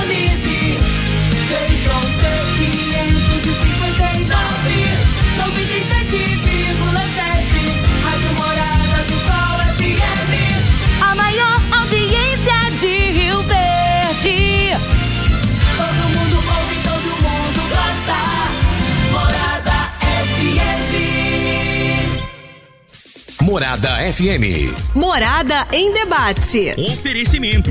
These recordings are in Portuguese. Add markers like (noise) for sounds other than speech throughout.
Sintonize. Feitron C559, 97,7. Rádio Morada do Sol FM. A maior audiência de Rio Verde. Todo mundo ouve, todo mundo gosta. Morada FM. Morada FM. Morada em debate. Oferecimento: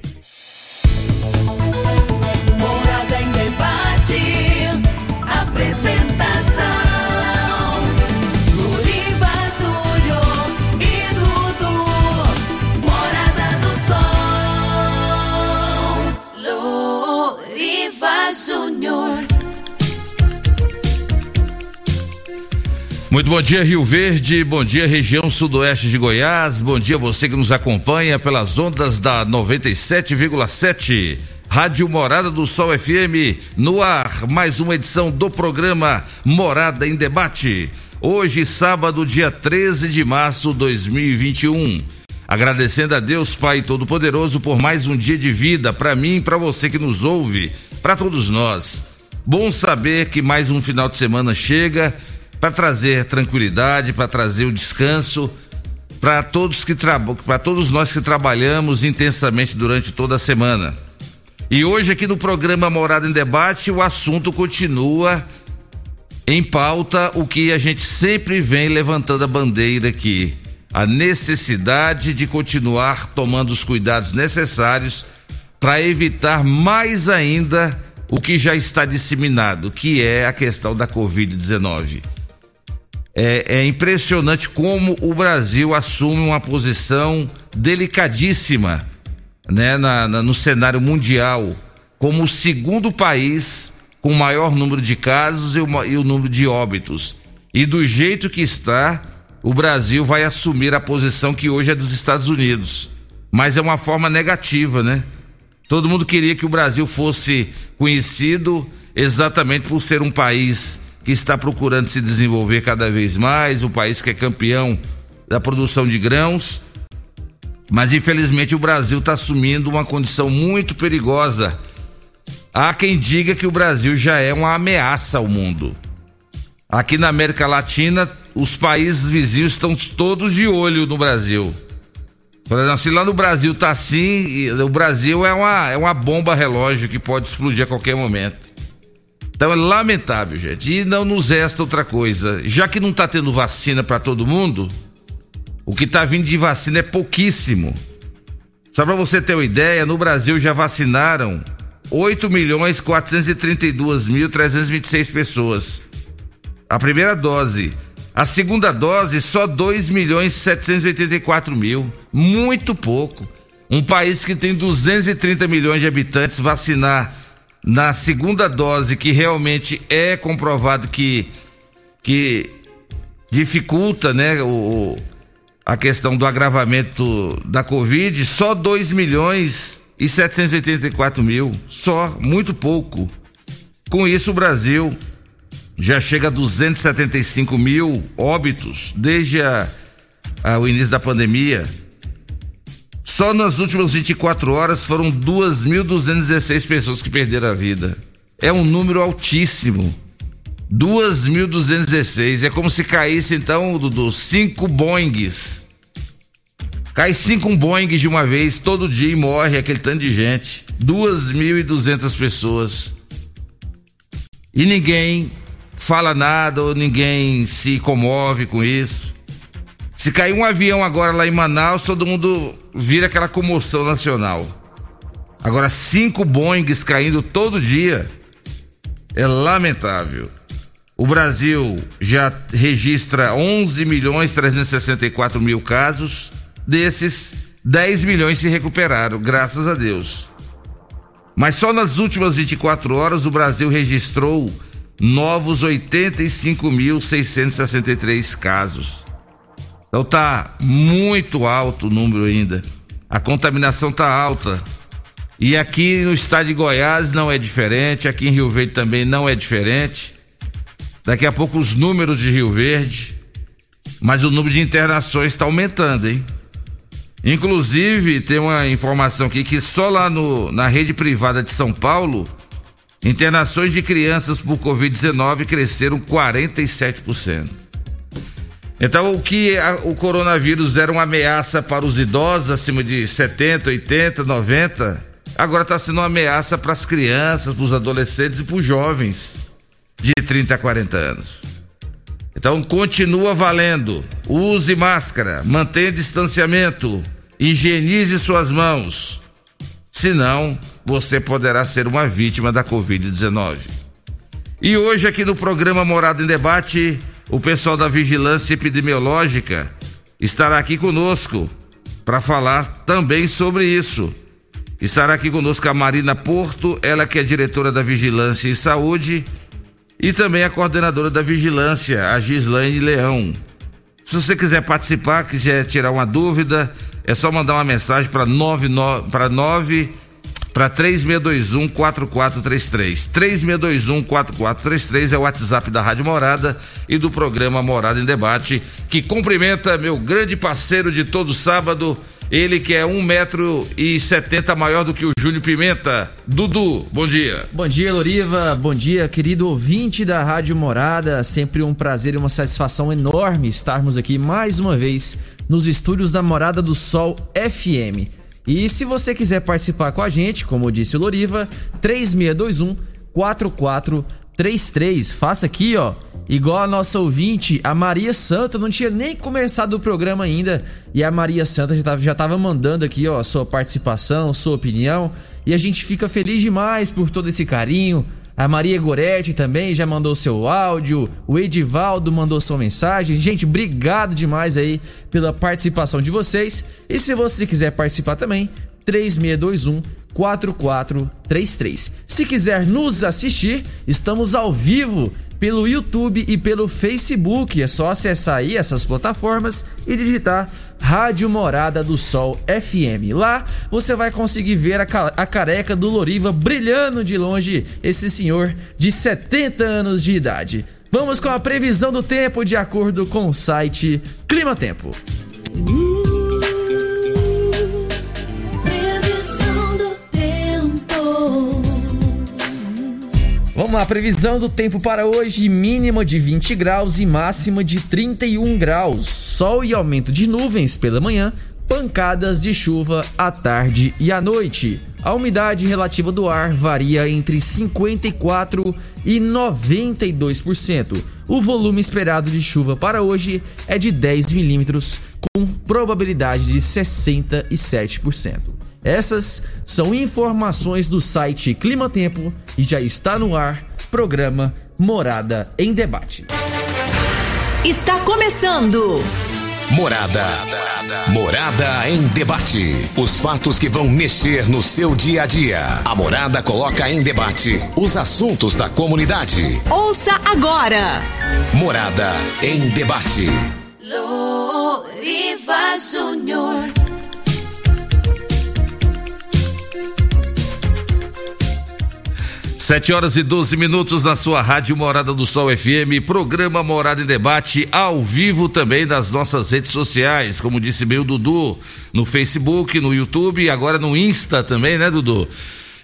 Muito bom dia, Rio Verde. Bom dia, região sudoeste de Goiás. Bom dia, você que nos acompanha pelas ondas da 97,7. Rádio Morada do Sol FM. No ar, mais uma edição do programa Morada em Debate. Hoje, sábado, dia 13 de março de 2021. Agradecendo a Deus, Pai Todo-Poderoso, por mais um dia de vida para mim e para você que nos ouve, para todos nós. Bom saber que mais um final de semana chega para trazer tranquilidade, para trazer o descanso para todos que para todos nós que trabalhamos intensamente durante toda a semana. E hoje aqui no programa Morada em Debate, o assunto continua em pauta o que a gente sempre vem levantando a bandeira aqui, a necessidade de continuar tomando os cuidados necessários para evitar mais ainda o que já está disseminado, que é a questão da Covid-19. É, é, impressionante como o Brasil assume uma posição delicadíssima né, na, na, no cenário mundial, como o segundo país com maior número de casos e o, e o número de óbitos. E do jeito que está, o Brasil vai assumir a posição que hoje é dos Estados Unidos. Mas é uma forma negativa, né? Todo mundo queria que o Brasil fosse conhecido exatamente por ser um país que está procurando se desenvolver cada vez mais, o país que é campeão da produção de grãos. Mas infelizmente o Brasil está assumindo uma condição muito perigosa. Há quem diga que o Brasil já é uma ameaça ao mundo. Aqui na América Latina, os países vizinhos estão todos de olho no Brasil. Exemplo, se lá no Brasil tá assim, o Brasil é uma, é uma bomba relógio que pode explodir a qualquer momento. Então é lamentável, gente. E não nos resta outra coisa. Já que não está tendo vacina para todo mundo, o que está vindo de vacina é pouquíssimo. Só para você ter uma ideia, no Brasil já vacinaram 8 milhões 432 mil 326 pessoas. A primeira dose. A segunda dose, só 2 milhões 784 mil. Muito pouco. Um país que tem 230 milhões de habitantes vacinar na segunda dose, que realmente é comprovado que, que dificulta né, o, a questão do agravamento da Covid, só 2 milhões e 784 mil. Só, muito pouco. Com isso, o Brasil já chega a 275 mil óbitos desde a, a, o início da pandemia. Só nas últimas 24 horas foram 2.216 pessoas que perderam a vida. É um número altíssimo. 2.216. É como se caísse, então, dos cinco Boeings. Cai cinco Boeings de uma vez, todo dia e morre aquele tanto de gente. 2.200 pessoas. E ninguém fala nada ou ninguém se comove com isso. Se cair um avião agora lá em Manaus, todo mundo vira aquela comoção nacional. Agora, cinco Boeings caindo todo dia é lamentável. O Brasil já registra 11 milhões 364 mil casos, desses 10 milhões se recuperaram, graças a Deus. Mas só nas últimas 24 horas o Brasil registrou novos 85.663 casos. Então tá muito alto o número ainda. A contaminação tá alta. E aqui no estado de Goiás não é diferente, aqui em Rio Verde também não é diferente. Daqui a pouco os números de Rio Verde, mas o número de internações está aumentando, hein? Inclusive, tem uma informação aqui que só lá no, na rede privada de São Paulo, internações de crianças por Covid-19 cresceram 47%. Então, o que a, o coronavírus era uma ameaça para os idosos acima de 70, 80, 90, agora está sendo uma ameaça para as crianças, para os adolescentes e para os jovens de 30 a 40 anos. Então continua valendo. Use máscara, mantenha distanciamento, higienize suas mãos. Senão, você poderá ser uma vítima da Covid-19. E hoje, aqui no programa Morada em Debate, o pessoal da Vigilância Epidemiológica estará aqui conosco para falar também sobre isso. Estará aqui conosco a Marina Porto, ela que é diretora da Vigilância e Saúde, e também a coordenadora da Vigilância, a Gislaine Leão. Se você quiser participar, quiser tirar uma dúvida, é só mandar uma mensagem para 9 para 9 para 3621 4433. 3621 4433 é o WhatsApp da Rádio Morada e do programa Morada em Debate, que cumprimenta meu grande parceiro de todo sábado, ele que é um metro e setenta maior do que o Júnior Pimenta. Dudu, bom dia. Bom dia, Loriva. Bom dia, querido ouvinte da Rádio Morada. Sempre um prazer e uma satisfação enorme estarmos aqui mais uma vez nos estúdios da Morada do Sol FM. E se você quiser participar com a gente, como disse o Loriva, 3621 4433. Faça aqui, ó Igual a nossa ouvinte, a Maria Santa, não tinha nem começado o programa ainda. E a Maria Santa já tava, já tava mandando aqui, ó, sua participação, sua opinião. E a gente fica feliz demais por todo esse carinho. A Maria Goretti também já mandou seu áudio. O Edivaldo mandou sua mensagem. Gente, obrigado demais aí pela participação de vocês. E se você quiser participar também, 3621 4433. Se quiser nos assistir, estamos ao vivo pelo YouTube e pelo Facebook. É só acessar aí essas plataformas e digitar Rádio Morada do Sol FM. Lá você vai conseguir ver a, a careca do Loriva brilhando de longe, esse senhor de 70 anos de idade. Vamos com a previsão do tempo de acordo com o site Clima Tempo. Vamos lá, previsão do tempo para hoje: mínima de 20 graus e máxima de 31 graus. Sol e aumento de nuvens pela manhã, pancadas de chuva à tarde e à noite. A umidade relativa do ar varia entre 54 e 92%. O volume esperado de chuva para hoje é de 10 milímetros, com probabilidade de 67%. Essas são informações do site Clima Tempo e já está no ar programa Morada em Debate. Está começando. Morada. Morada em debate. Os fatos que vão mexer no seu dia a dia. A Morada coloca em debate os assuntos da comunidade. Ouça agora. Morada em debate. Loriva Júnior. Sete horas e 12 minutos na sua rádio Morada do Sol FM, programa Morada em Debate, ao vivo também nas nossas redes sociais, como disse bem o Dudu, no Facebook, no YouTube e agora no Insta também, né, Dudu?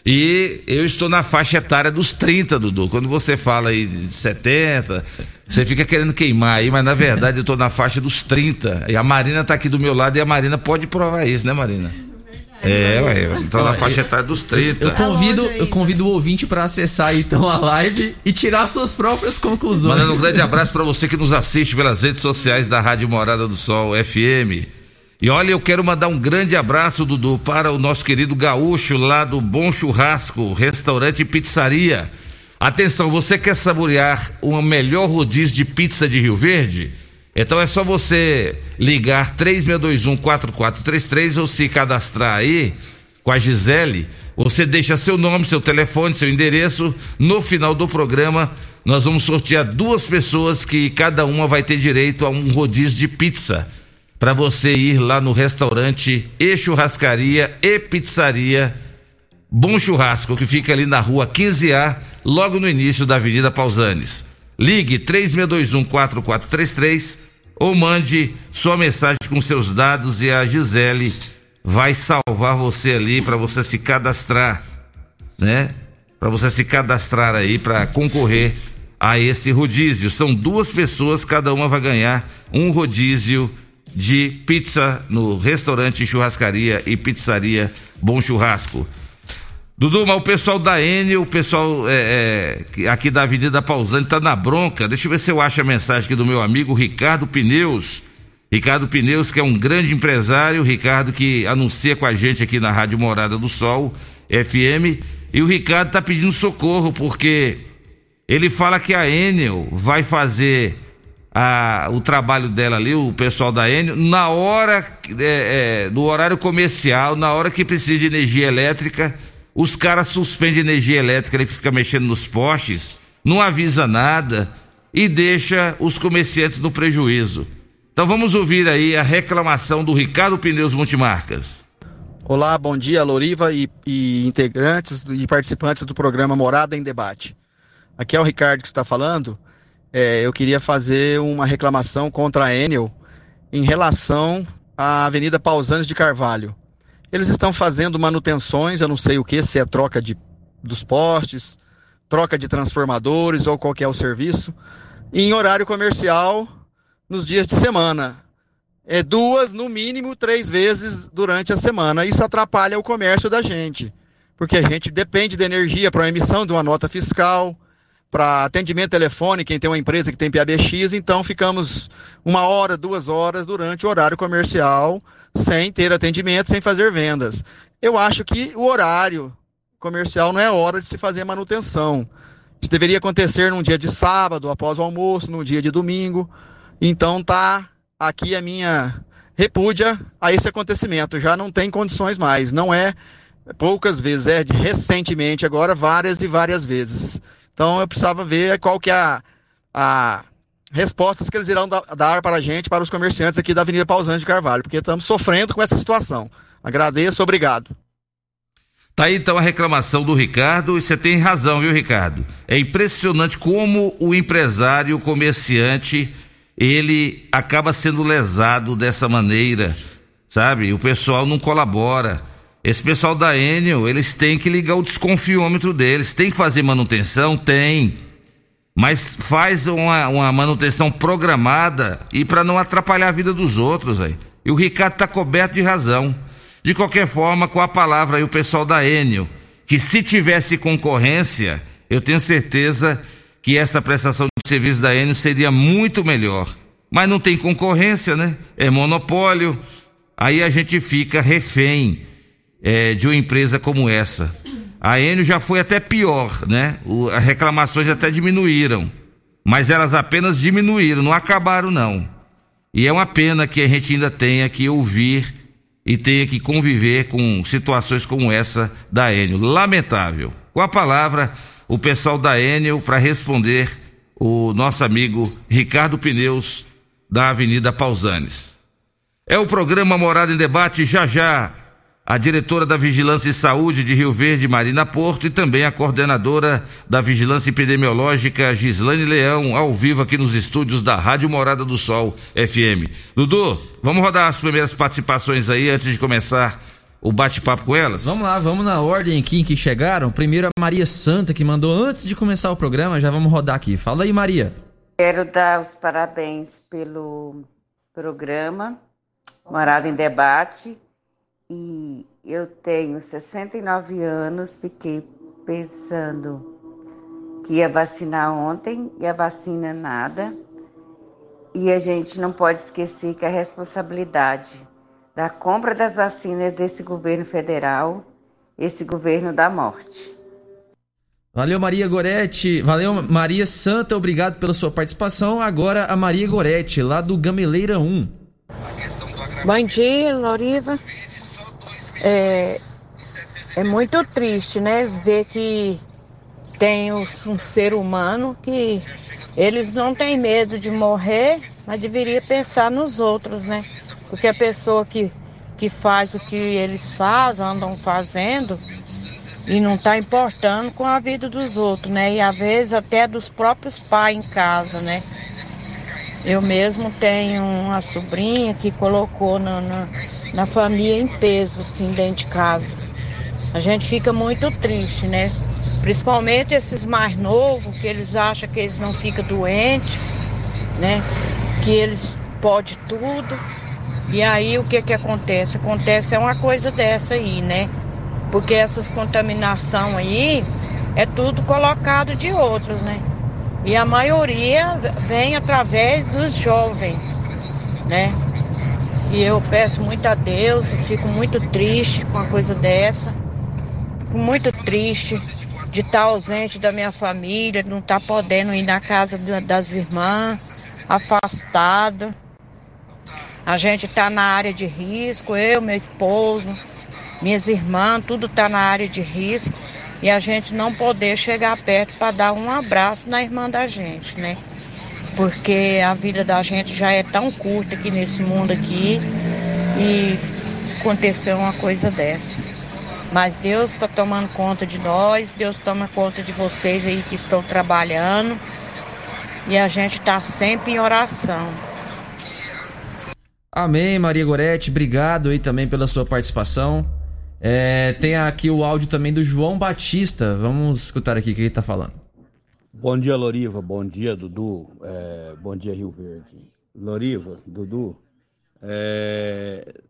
E eu estou na faixa etária dos 30, Dudu. Quando você fala aí de 70, você fica querendo queimar aí, mas na verdade eu estou na faixa dos 30. E a Marina está aqui do meu lado e a Marina pode provar isso, né, Marina? É, ué, então na faixa etária dos 30. Eu convido, eu convido o ouvinte para acessar então a live e tirar suas próprias conclusões. Mandando um grande abraço para você que nos assiste pelas redes sociais da Rádio Morada do Sol FM. E olha, eu quero mandar um grande abraço, Dudu, para o nosso querido gaúcho lá do Bom Churrasco, restaurante e pizzaria. Atenção, você quer saborear uma melhor rodízio de pizza de Rio Verde? Então é só você ligar 36214433 ou se cadastrar aí com a Gisele. Você deixa seu nome, seu telefone, seu endereço. No final do programa, nós vamos sortear duas pessoas que cada uma vai ter direito a um rodízio de pizza. Para você ir lá no restaurante e churrascaria e pizzaria Bom Churrasco, que fica ali na rua 15A, logo no início da Avenida Pausanes. Ligue 36214433 ou mande sua mensagem com seus dados e a Gisele vai salvar você ali para você se cadastrar, né? Para você se cadastrar aí para concorrer a esse rodízio. São duas pessoas, cada uma vai ganhar um rodízio de pizza no restaurante Churrascaria e Pizzaria Bom Churrasco. Dudu, mas o pessoal da Enel, o pessoal é, é, aqui da Avenida Pausante tá na bronca. Deixa eu ver se eu acho a mensagem aqui do meu amigo Ricardo Pneus. Ricardo Pneus, que é um grande empresário, Ricardo que anuncia com a gente aqui na Rádio Morada do Sol, FM. E o Ricardo tá pedindo socorro, porque ele fala que a Enel vai fazer a, o trabalho dela ali, o pessoal da Enel, na hora, é, é, no horário comercial, na hora que precisa de energia elétrica os caras suspendem energia elétrica, ele fica mexendo nos postes, não avisa nada e deixa os comerciantes no prejuízo. Então vamos ouvir aí a reclamação do Ricardo Pneus Multimarcas. Olá, bom dia, Loriva e, e integrantes e participantes do programa Morada em Debate. Aqui é o Ricardo que está falando. É, eu queria fazer uma reclamação contra a Enel em relação à Avenida Pausanes de Carvalho. Eles estão fazendo manutenções, eu não sei o que, se é troca de, dos postes, troca de transformadores ou qualquer o serviço, em horário comercial nos dias de semana. É duas, no mínimo, três vezes durante a semana. Isso atrapalha o comércio da gente, porque a gente depende de energia para a emissão de uma nota fiscal, para atendimento telefônico, quem tem uma empresa que tem PABX, então ficamos uma hora, duas horas durante o horário comercial sem ter atendimento, sem fazer vendas. Eu acho que o horário comercial não é hora de se fazer manutenção. Isso deveria acontecer num dia de sábado, após o almoço, num dia de domingo. Então tá aqui a minha repúdia a esse acontecimento. Já não tem condições mais. Não é poucas vezes, é recentemente, agora várias e várias vezes. Então eu precisava ver qual que é a, a respostas que eles irão da- dar para a gente, para os comerciantes aqui da Avenida Pausante de Carvalho, porque estamos sofrendo com essa situação. Agradeço, obrigado. Tá aí então a reclamação do Ricardo, e você tem razão, viu, Ricardo? É impressionante como o empresário, o comerciante, ele acaba sendo lesado dessa maneira, sabe? O pessoal não colabora. Esse pessoal da Enel, eles têm que ligar o desconfiômetro deles, tem que fazer manutenção? Tem. Mas faz uma, uma manutenção programada e para não atrapalhar a vida dos outros aí. E o Ricardo tá coberto de razão. De qualquer forma, com a palavra aí o pessoal da Enel, que se tivesse concorrência, eu tenho certeza que essa prestação de serviço da Enel seria muito melhor. Mas não tem concorrência, né? É monopólio. Aí a gente fica refém é, de uma empresa como essa. A Enel já foi até pior, né? O, as reclamações até diminuíram. Mas elas apenas diminuíram, não acabaram, não. E é uma pena que a gente ainda tenha que ouvir e tenha que conviver com situações como essa da Enel. Lamentável. Com a palavra, o pessoal da Enel para responder o nosso amigo Ricardo Pneus da Avenida Pausanes. É o programa Morada em Debate já já. A diretora da Vigilância e Saúde de Rio Verde, Marina Porto, e também a coordenadora da Vigilância Epidemiológica, Gislane Leão, ao vivo aqui nos estúdios da Rádio Morada do Sol FM. Dudu, vamos rodar as primeiras participações aí antes de começar o bate-papo com elas? Vamos lá, vamos na ordem aqui em que chegaram. Primeiro a Maria Santa, que mandou antes de começar o programa, já vamos rodar aqui. Fala aí, Maria. Quero dar os parabéns pelo programa Morada em Debate e eu tenho 69 anos, fiquei pensando que ia vacinar ontem e a vacina nada. E a gente não pode esquecer que a responsabilidade da compra das vacinas desse governo federal, esse governo da morte. Valeu, Maria Goretti. Valeu, Maria Santa. Obrigado pela sua participação. Agora a Maria Goretti, lá do Gameleira 1. Bom dia, Loriva. É, é muito triste, né? Ver que tem um ser humano que eles não têm medo de morrer, mas deveria pensar nos outros, né? Porque a pessoa que, que faz o que eles fazem, andam fazendo, e não está importando com a vida dos outros, né? E às vezes até dos próprios pais em casa, né? Eu mesmo tenho uma sobrinha que colocou na, na, na família em peso, assim, dentro de casa. A gente fica muito triste, né? Principalmente esses mais novos, que eles acham que eles não ficam doentes, né? Que eles podem tudo. E aí o que que acontece? Acontece é uma coisa dessa aí, né? Porque essas contaminação aí é tudo colocado de outros, né? E a maioria vem através dos jovens, né? E eu peço muito a Deus, fico muito triste com uma coisa dessa. Fico muito triste de estar ausente da minha família, não estar podendo ir na casa das irmãs, afastado. A gente está na área de risco, eu, meu esposo, minhas irmãs, tudo está na área de risco e a gente não poder chegar perto para dar um abraço na irmã da gente, né? Porque a vida da gente já é tão curta aqui nesse mundo aqui e aconteceu uma coisa dessa. Mas Deus está tomando conta de nós, Deus toma conta de vocês aí que estão trabalhando e a gente está sempre em oração. Amém, Maria Goretti. Obrigado aí também pela sua participação. É, tem aqui o áudio também do João Batista. Vamos escutar aqui o que ele está falando. Bom dia, Loriva. Bom dia, Dudu. É, bom dia, Rio Verde. Loriva, Dudu. É,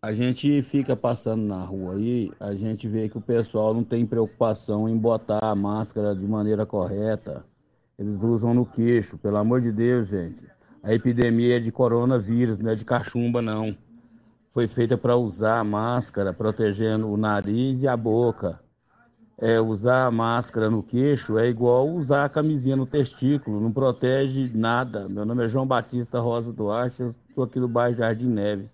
a gente fica passando na rua aí, a gente vê que o pessoal não tem preocupação em botar a máscara de maneira correta. Eles usam no queixo, pelo amor de Deus, gente. A epidemia é de coronavírus, não é de cachumba, não foi feita para usar a máscara protegendo o nariz e a boca. É, usar a máscara no queixo é igual usar a camisinha no testículo, não protege nada. Meu nome é João Batista Rosa Duarte, eu estou aqui no bairro Jardim Neves.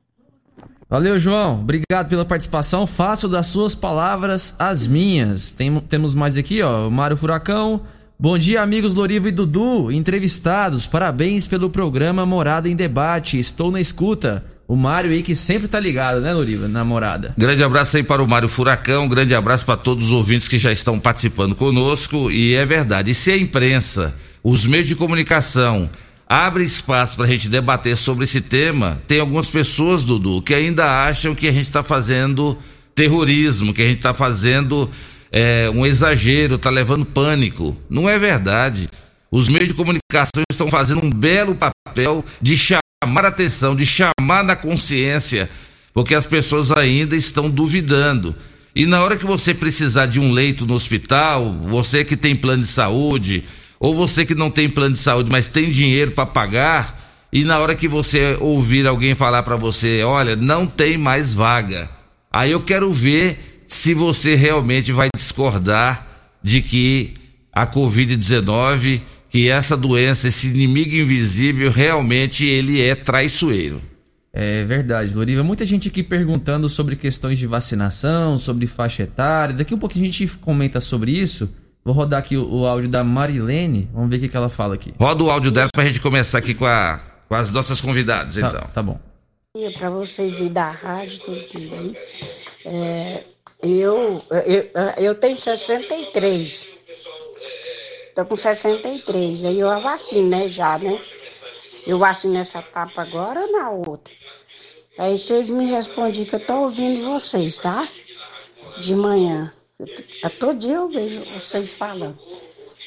Valeu, João. Obrigado pela participação. Faço das suas palavras as minhas. Tem, temos mais aqui, ó. Mário Furacão. Bom dia, amigos Lorivo e Dudu, entrevistados. Parabéns pelo programa Morada em Debate. Estou na escuta. O Mário aí que sempre tá ligado, né, Loriva? Namorada. Grande abraço aí para o Mário Furacão, grande abraço para todos os ouvintes que já estão participando conosco. E é verdade, e se a imprensa, os meios de comunicação, abre espaço para a gente debater sobre esse tema, tem algumas pessoas, Dudu, que ainda acham que a gente está fazendo terrorismo, que a gente está fazendo é, um exagero, está levando pânico. Não é verdade. Os meios de comunicação estão fazendo um belo papel de chamar chamar a atenção, de chamar na consciência, porque as pessoas ainda estão duvidando. E na hora que você precisar de um leito no hospital, você que tem plano de saúde, ou você que não tem plano de saúde, mas tem dinheiro para pagar, e na hora que você ouvir alguém falar para você, olha, não tem mais vaga. Aí eu quero ver se você realmente vai discordar de que a COVID-19 que essa doença, esse inimigo invisível, realmente ele é traiçoeiro. É verdade, Loriva. Muita gente aqui perguntando sobre questões de vacinação, sobre faixa etária. Daqui um pouquinho a gente comenta sobre isso. Vou rodar aqui o, o áudio da Marilene. Vamos ver o que, que ela fala aqui. Roda o áudio dela pra gente começar aqui com, a, com as nossas convidadas, tá, então. Tá bom. Para vocês e da rádio, tudo aí. É, eu, eu, eu tenho 63. Tô com 63. Aí eu vacino, né, já, né? Eu vacino essa etapa agora ou na outra? Aí vocês me respondem que eu tô ouvindo vocês, tá? De manhã. A todo dia eu vejo vocês falando.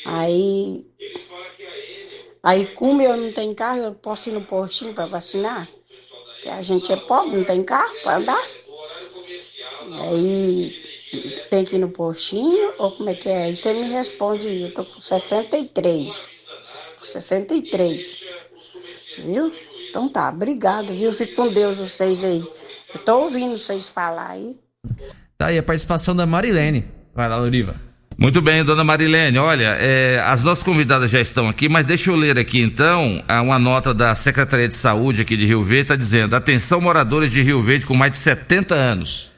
Aí. Aí, como eu não tenho carro, eu posso ir no postinho para vacinar? Porque a gente é pobre, não tem carro para andar. Aí tem que ir no postinho ou como é que é? Aí você me responde, eu tô com 63. 63. Viu? Então tá, obrigado, viu? Fique com Deus vocês aí. Eu tô ouvindo vocês falar aí. Tá aí a participação da Marilene. Vai lá, Loriva. Muito bem, dona Marilene. Olha, é, as nossas convidadas já estão aqui, mas deixa eu ler aqui então uma nota da Secretaria de Saúde aqui de Rio Verde, está dizendo: atenção, moradores de Rio Verde com mais de 70 anos.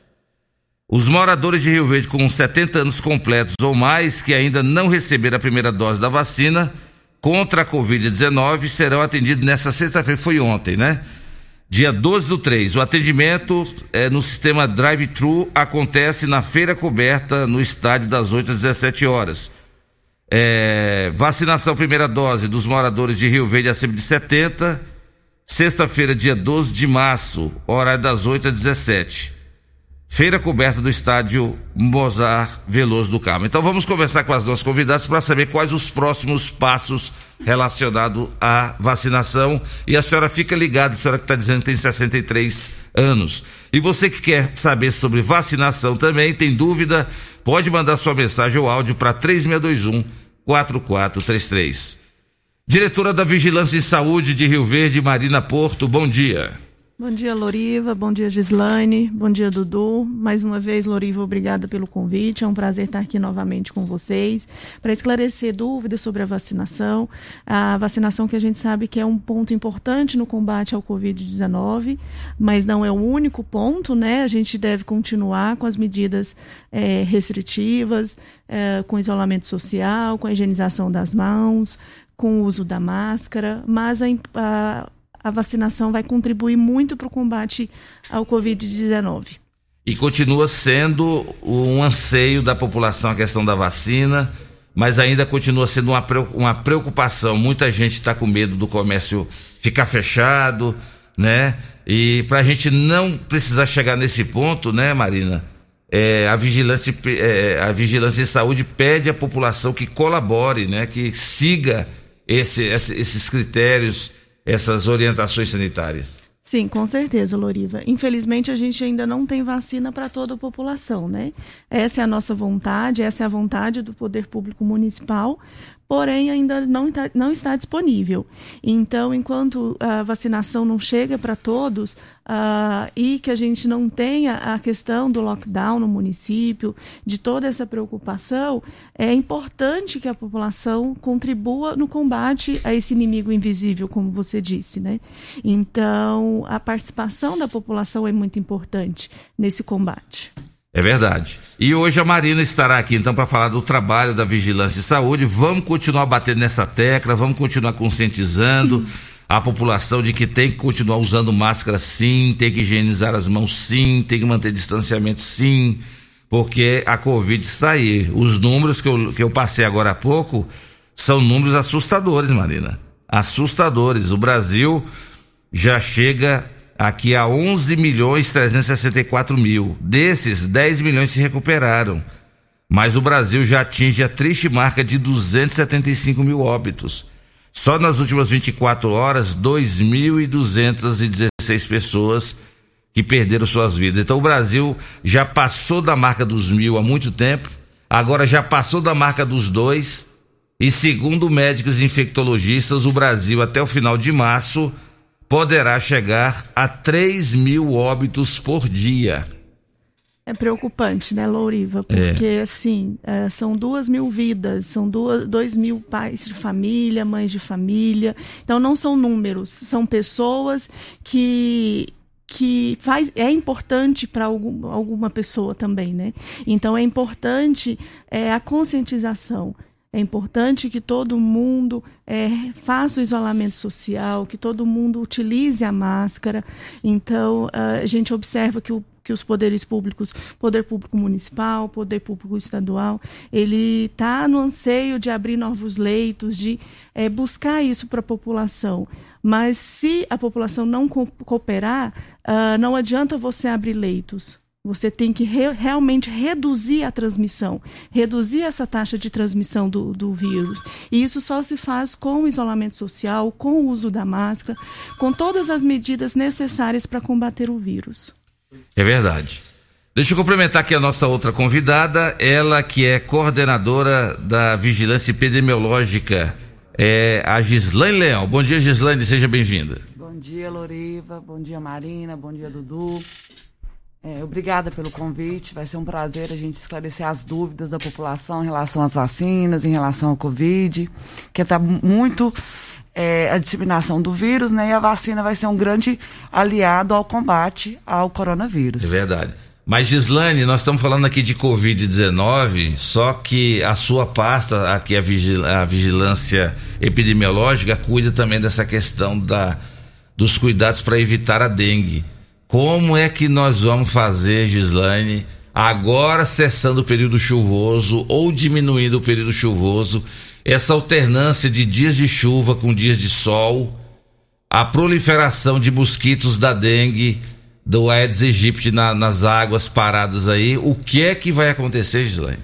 Os moradores de Rio Verde com 70 anos completos ou mais que ainda não receberam a primeira dose da vacina contra a Covid-19 serão atendidos nessa sexta-feira, foi ontem, né? Dia 12 do 3. O atendimento é, no sistema drive-thru acontece na feira coberta no estádio das 8 às 17 horas. É, vacinação primeira dose dos moradores de Rio Verde acima de 70. Sexta-feira, dia 12 de março, horário das 8 às 17 feira coberta do estádio Mozart Veloso do Carmo. Então vamos conversar com as nossas convidadas para saber quais os próximos passos relacionados à vacinação. E a senhora fica ligada, a senhora que está dizendo que tem 63 anos. E você que quer saber sobre vacinação também, tem dúvida, pode mandar sua mensagem ou áudio para 3621 4433. Diretora da Vigilância em Saúde de Rio Verde, Marina Porto, bom dia. Bom dia, Loriva. Bom dia, Gislaine. Bom dia, Dudu. Mais uma vez, Loriva, obrigada pelo convite. É um prazer estar aqui novamente com vocês para esclarecer dúvidas sobre a vacinação. A vacinação que a gente sabe que é um ponto importante no combate ao Covid-19, mas não é o único ponto, né? A gente deve continuar com as medidas é, restritivas, é, com isolamento social, com a higienização das mãos, com o uso da máscara, mas a, a a vacinação vai contribuir muito para o combate ao Covid-19. E continua sendo um anseio da população a questão da vacina, mas ainda continua sendo uma preocupação. Muita gente está com medo do comércio ficar fechado, né? E para a gente não precisar chegar nesse ponto, né, Marina? É, a vigilância, é, a vigilância em saúde pede à população que colabore, né? Que siga esse, esses critérios essas orientações sanitárias. Sim, com certeza, Loriva. Infelizmente, a gente ainda não tem vacina para toda a população, né? Essa é a nossa vontade, essa é a vontade do Poder Público Municipal, porém ainda não, tá, não está disponível. Então, enquanto a vacinação não chega para todos uh, e que a gente não tenha a questão do lockdown no município, de toda essa preocupação, é importante que a população contribua no combate a esse inimigo invisível, como você disse, né? Então, a participação da população é muito importante nesse combate. É verdade. E hoje a Marina estará aqui então para falar do trabalho da Vigilância e Saúde. Vamos continuar batendo nessa tecla, vamos continuar conscientizando (laughs) a população de que tem que continuar usando máscara sim, tem que higienizar as mãos sim, tem que manter distanciamento sim, porque a Covid está aí. Os números que eu, que eu passei agora há pouco são números assustadores, Marina. Assustadores. O Brasil já chega aqui a 11 milhões 364 mil. Desses, 10 milhões se recuperaram. Mas o Brasil já atinge a triste marca de 275 mil óbitos. Só nas últimas 24 horas, 2.216 pessoas que perderam suas vidas. Então o Brasil já passou da marca dos mil há muito tempo, agora já passou da marca dos dois. E segundo médicos infectologistas, o Brasil até o final de março poderá chegar a 3 mil óbitos por dia. É preocupante, né, Louriva? É. Porque, é. assim, é, são duas mil vidas, são duas, dois mil pais de família, mães de família. Então, não são números, são pessoas que que faz é importante para algum, alguma pessoa também, né? Então é importante é, a conscientização é importante que todo mundo é, faça o isolamento social, que todo mundo utilize a máscara. Então, a gente observa que o que os poderes públicos, poder público municipal, poder público estadual, ele está no anseio de abrir novos leitos, de é, buscar isso para a população. Mas se a população não cooperar, uh, não adianta você abrir leitos. Você tem que re realmente reduzir a transmissão, reduzir essa taxa de transmissão do, do vírus. E isso só se faz com o isolamento social, com o uso da máscara, com todas as medidas necessárias para combater o vírus. É verdade. Deixa eu cumprimentar aqui a nossa outra convidada, ela que é coordenadora da Vigilância Epidemiológica, é a Gislaine Leão. Bom dia, Gislaine, seja bem-vinda. Bom dia, Loriva. Bom dia, Marina. Bom dia, Dudu. É, obrigada pelo convite. Vai ser um prazer a gente esclarecer as dúvidas da população em relação às vacinas, em relação ao Covid, que está muito é, a disseminação do vírus, né? E a vacina vai ser um grande aliado ao combate ao coronavírus. É verdade. Mas, Gislane, nós estamos falando aqui de Covid-19, só que a sua pasta, aqui a, vigil a vigilância epidemiológica, cuida também dessa questão da, dos cuidados para evitar a dengue. Como é que nós vamos fazer, Gislaine, agora cessando o período chuvoso ou diminuindo o período chuvoso, essa alternância de dias de chuva com dias de sol, a proliferação de mosquitos da dengue do Aedes aegypti na, nas águas paradas aí, o que é que vai acontecer, Gislaine?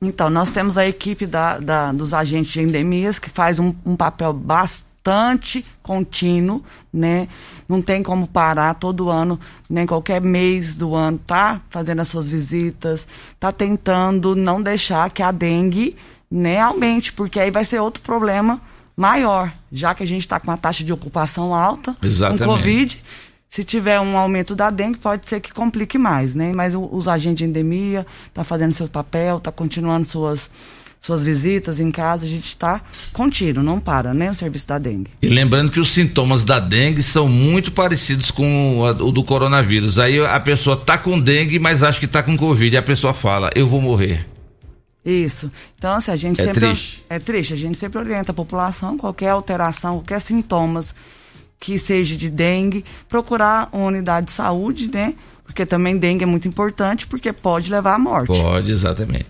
Então, nós temos a equipe da, da, dos agentes de endemias que faz um, um, papel bastante contínuo, né? Não tem como parar todo ano, nem qualquer mês do ano, tá fazendo as suas visitas, tá tentando não deixar que a dengue, né, aumente, porque aí vai ser outro problema maior, já que a gente está com uma taxa de ocupação alta, Exatamente. com Covid se tiver um aumento da dengue, pode ser que complique mais, né? Mas os agentes de endemia tá fazendo seu papel, tá continuando suas suas visitas em casa, a gente está contínuo, não para, né? O serviço da dengue. E lembrando que os sintomas da dengue são muito parecidos com o, o do coronavírus. Aí a pessoa tá com dengue, mas acha que tá com covid, e a pessoa fala: "Eu vou morrer". Isso. Então, assim, a gente é sempre. Triste. É triste. A gente sempre orienta a população, qualquer alteração, qualquer sintomas que seja de dengue, procurar uma unidade de saúde, né? Porque também dengue é muito importante, porque pode levar à morte. Pode, exatamente.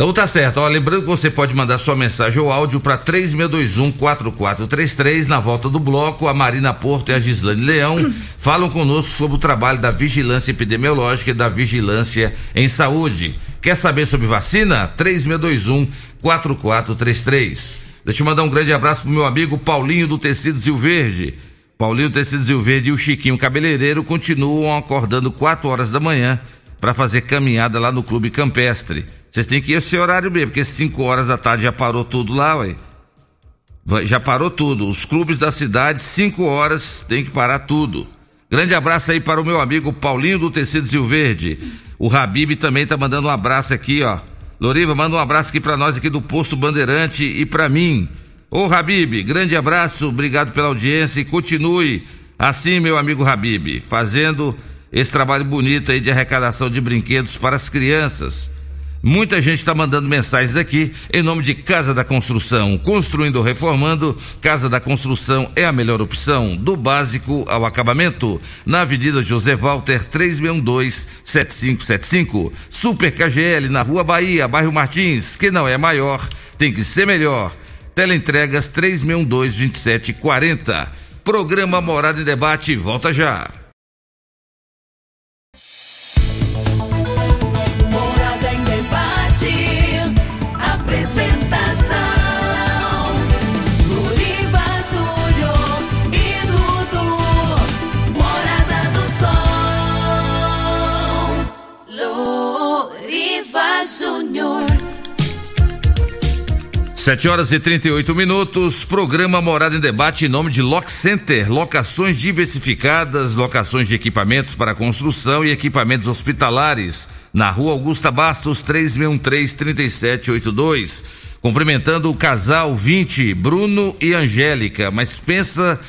Então tá certo, ó, lembrando que você pode mandar sua mensagem ou áudio para 3621-4433 na volta do bloco. A Marina Porto e a Gislane Leão falam conosco sobre o trabalho da vigilância epidemiológica e da vigilância em saúde. Quer saber sobre vacina? 3621-4433. Deixa eu mandar um grande abraço pro meu amigo Paulinho do Tecidos Rio Verde. Paulinho do Tecidos Rio Verde e o Chiquinho Cabeleireiro continuam acordando 4 horas da manhã para fazer caminhada lá no Clube Campestre. Vocês têm que ir esse horário mesmo, porque 5 horas da tarde já parou tudo lá, ué. Já parou tudo. Os clubes da cidade, 5 horas, tem que parar tudo. Grande abraço aí para o meu amigo Paulinho do Tecidos Rio Verde. O Habib também tá mandando um abraço aqui, ó. Loriva, manda um abraço aqui para nós aqui do Posto Bandeirante e para mim. Ô Habib, grande abraço, obrigado pela audiência e continue assim, meu amigo Habib, fazendo esse trabalho bonito aí de arrecadação de brinquedos para as crianças. Muita gente está mandando mensagens aqui em nome de Casa da Construção. Construindo ou reformando, Casa da Construção é a melhor opção, do básico ao acabamento. Na Avenida José Walter, 3612-7575. Super KGL, na Rua Bahia, bairro Martins. Que não é maior, tem que ser melhor. Teleentregas 3612-2740. Programa Morada em Debate, volta já. 7 horas e 38 minutos, programa Morada em Debate em nome de Lock Center, locações diversificadas, locações de equipamentos para construção e equipamentos hospitalares, na rua Augusta Bastos, 3613-3782. Cumprimentando o casal 20, Bruno e Angélica, mas pensa,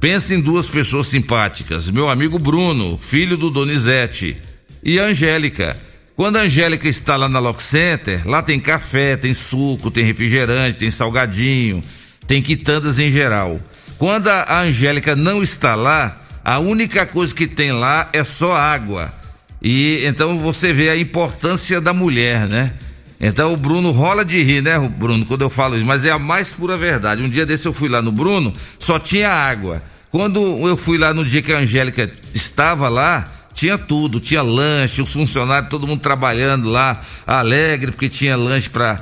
pensa em duas pessoas simpáticas, meu amigo Bruno, filho do Donizete, e Angélica. Quando a Angélica está lá na Lock Center, lá tem café, tem suco, tem refrigerante, tem salgadinho, tem quitandas em geral. Quando a Angélica não está lá, a única coisa que tem lá é só água. E então você vê a importância da mulher, né? Então o Bruno rola de rir, né, Bruno, quando eu falo isso, mas é a mais pura verdade. Um dia desse eu fui lá no Bruno, só tinha água. Quando eu fui lá no dia que a Angélica estava lá, tinha tudo, tinha lanche, os funcionários, todo mundo trabalhando lá, alegre, porque tinha lanche para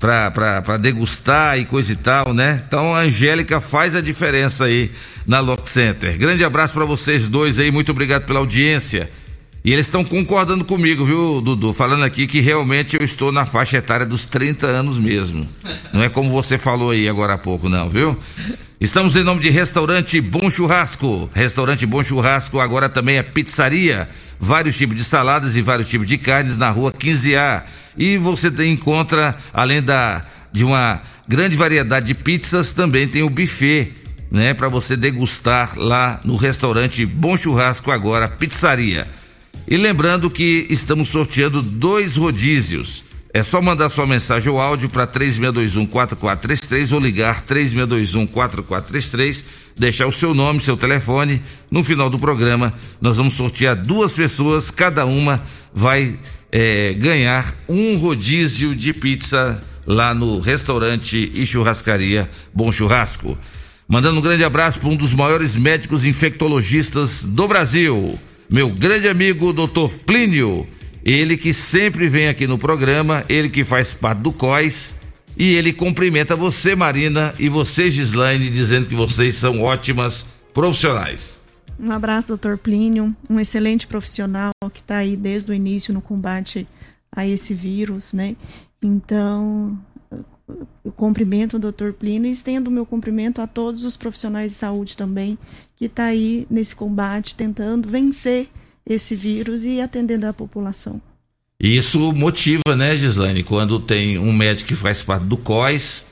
para degustar e coisa e tal, né? Então a Angélica faz a diferença aí na Lock Center. Grande abraço para vocês dois aí, muito obrigado pela audiência. E eles estão concordando comigo, viu, Dudu? Falando aqui que realmente eu estou na faixa etária dos 30 anos mesmo. Não é como você falou aí agora há pouco, não, viu? Estamos em nome de Restaurante Bom Churrasco. Restaurante Bom Churrasco agora também é pizzaria. Vários tipos de saladas e vários tipos de carnes na rua 15A. E você encontra, além da, de uma grande variedade de pizzas, também tem o buffet, né? Para você degustar lá no restaurante Bom Churrasco agora, pizzaria. E lembrando que estamos sorteando dois rodízios. É só mandar sua mensagem ou áudio para 3621-4433 ou ligar 3621-4433, deixar o seu nome, seu telefone. No final do programa, nós vamos sortear duas pessoas, cada uma vai é, ganhar um rodízio de pizza lá no restaurante e churrascaria Bom Churrasco. Mandando um grande abraço para um dos maiores médicos infectologistas do Brasil, meu grande amigo Dr. Plínio. Ele que sempre vem aqui no programa, ele que faz parte do COIS, e ele cumprimenta você, Marina, e você, Gislaine, dizendo que vocês são ótimas profissionais. Um abraço, doutor Plínio, um excelente profissional que está aí desde o início no combate a esse vírus, né? Então, eu cumprimento o doutor Plínio e estendo o meu cumprimento a todos os profissionais de saúde também, que está aí nesse combate, tentando vencer esse vírus e atendendo a população. E isso motiva, né, Gislaine, quando tem um médico que faz parte do COIS,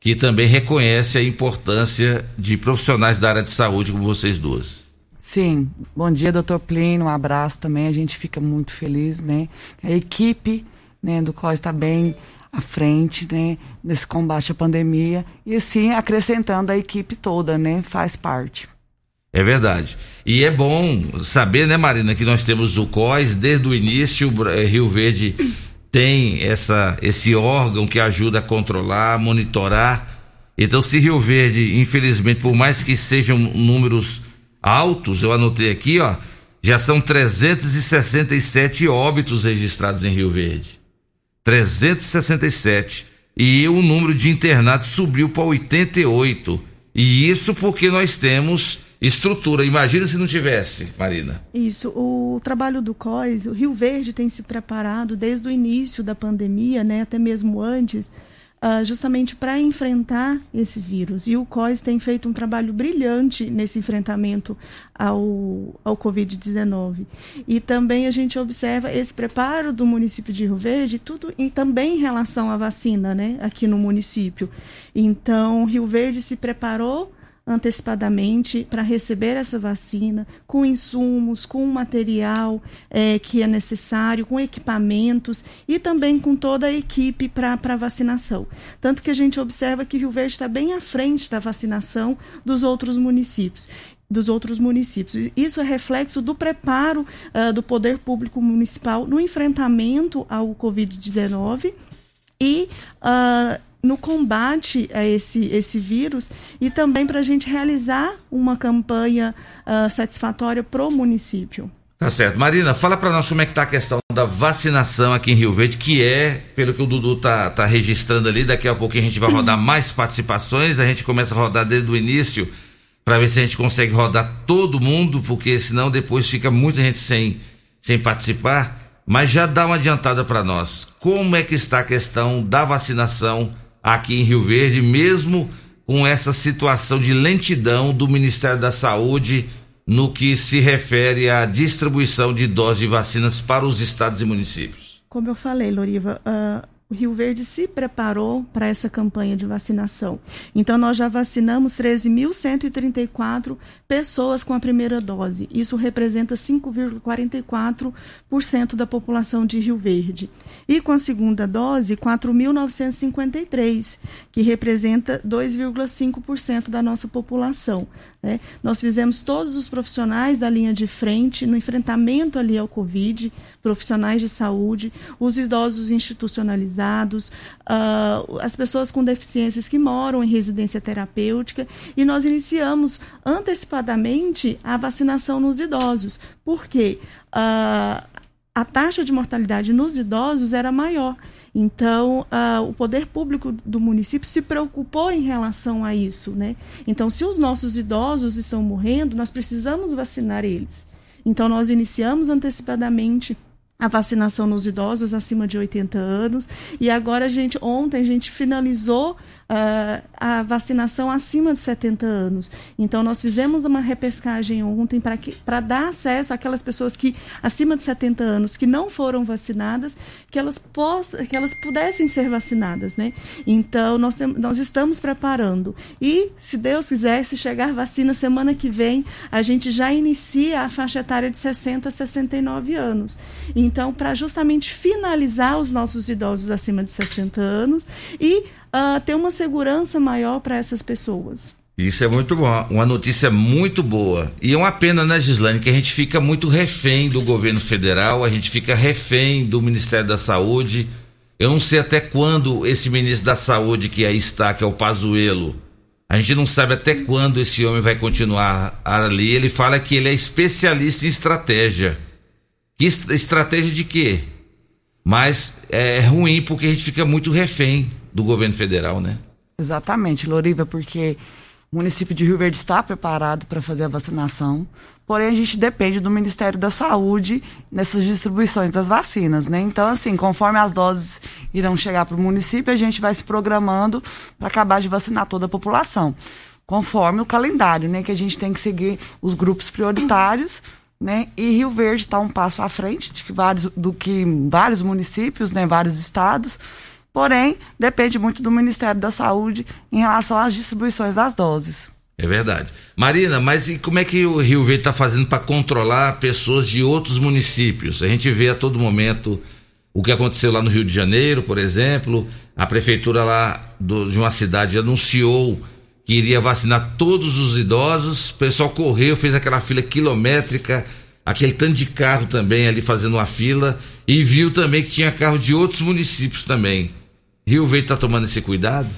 que também reconhece a importância de profissionais da área de saúde como vocês duas. Sim, bom dia, doutor Plínio, um abraço também, a gente fica muito feliz, né? A equipe né, do COIS está bem à frente, né, nesse combate à pandemia e assim acrescentando a equipe toda, né, faz parte. É verdade. E é bom saber, né, Marina, que nós temos o COIS desde o início, eh, Rio Verde tem essa, esse órgão que ajuda a controlar, monitorar. Então, se Rio Verde, infelizmente, por mais que sejam números altos, eu anotei aqui, ó, já são 367 óbitos registrados em Rio Verde. 367. E o número de internados subiu para 88. E isso porque nós temos estrutura. Imagina se não tivesse, Marina. Isso. O trabalho do COIS, o Rio Verde tem se preparado desde o início da pandemia, né, até mesmo antes, uh, justamente para enfrentar esse vírus. E o COIS tem feito um trabalho brilhante nesse enfrentamento ao, ao Covid-19. E também a gente observa esse preparo do município de Rio Verde, tudo e também em relação à vacina, né, aqui no município. Então, Rio Verde se preparou antecipadamente para receber essa vacina, com insumos, com material é, que é necessário, com equipamentos e também com toda a equipe para vacinação. Tanto que a gente observa que Rio Verde está bem à frente da vacinação dos outros municípios dos outros municípios. Isso é reflexo do preparo uh, do poder público municipal no enfrentamento ao Covid-19 e uh, no combate a esse, esse vírus e também para a gente realizar uma campanha uh, satisfatória para o município. Tá certo. Marina, fala para nós como é que está a questão da vacinação aqui em Rio Verde, que é, pelo que o Dudu tá, tá registrando ali, daqui a pouquinho a gente vai rodar (clears throat) mais participações, a gente começa a rodar desde o início para ver se a gente consegue rodar todo mundo, porque senão depois fica muita gente sem, sem participar. Mas já dá uma adiantada para nós. Como é que está a questão da vacinação aqui em Rio Verde, mesmo com essa situação de lentidão do Ministério da Saúde no que se refere à distribuição de doses de vacinas para os estados e municípios? Como eu falei, Loriva, uh, Rio Verde se preparou para essa campanha de vacinação. Então, nós já vacinamos 13.134 pessoas com a primeira dose. Isso representa 5,44% da população de Rio Verde. E com a segunda dose, 4.953, que representa 2,5% da nossa população. Né? Nós fizemos todos os profissionais da linha de frente no enfrentamento ali ao Covid, profissionais de saúde, os idosos institucionalizados, uh, as pessoas com deficiências que moram em residência terapêutica, e nós iniciamos antecipadamente a vacinação nos idosos. Por quê? Uh, a taxa de mortalidade nos idosos era maior. Então, uh, o poder público do município se preocupou em relação a isso, né? Então, se os nossos idosos estão morrendo, nós precisamos vacinar eles. Então, nós iniciamos antecipadamente a vacinação nos idosos acima de 80 anos. E agora a gente ontem a gente finalizou uh, a vacinação acima de 70 anos. Então, nós fizemos uma repescagem ontem para dar acesso àquelas pessoas que, acima de 70 anos, que não foram vacinadas, que elas, possam, que elas pudessem ser vacinadas. Né? Então, nós, nós estamos preparando. E, se Deus quiser, se chegar vacina semana que vem, a gente já inicia a faixa etária de 60 a 69 anos. Então, para justamente finalizar os nossos idosos acima de 60 anos e uh, ter uma segurança maior para essas pessoas. Isso é muito bom, uma notícia muito boa. E é uma pena, né, Gislaine, que a gente fica muito refém do governo federal, a gente fica refém do Ministério da Saúde. Eu não sei até quando esse ministro da Saúde que aí está, que é o Pazuello, a gente não sabe até quando esse homem vai continuar ali. Ele fala que ele é especialista em estratégia. Que estratégia de quê? Mas é ruim porque a gente fica muito refém do governo federal, né? Exatamente, Loriva, porque o município de Rio Verde está preparado para fazer a vacinação, porém a gente depende do Ministério da Saúde nessas distribuições das vacinas, né? Então, assim, conforme as doses irão chegar para o município, a gente vai se programando para acabar de vacinar toda a população, conforme o calendário, né? Que a gente tem que seguir os grupos prioritários. Né? E Rio Verde está um passo à frente de que vários, do que vários municípios, né? vários estados. Porém, depende muito do Ministério da Saúde em relação às distribuições das doses. É verdade. Marina, mas e como é que o Rio Verde está fazendo para controlar pessoas de outros municípios? A gente vê a todo momento o que aconteceu lá no Rio de Janeiro, por exemplo. A prefeitura lá do, de uma cidade anunciou que iria vacinar todos os idosos. O pessoal correu, fez aquela fila quilométrica, aquele tanto de carro também ali fazendo uma fila. E viu também que tinha carro de outros municípios também. Rio Verde está tomando esse cuidado?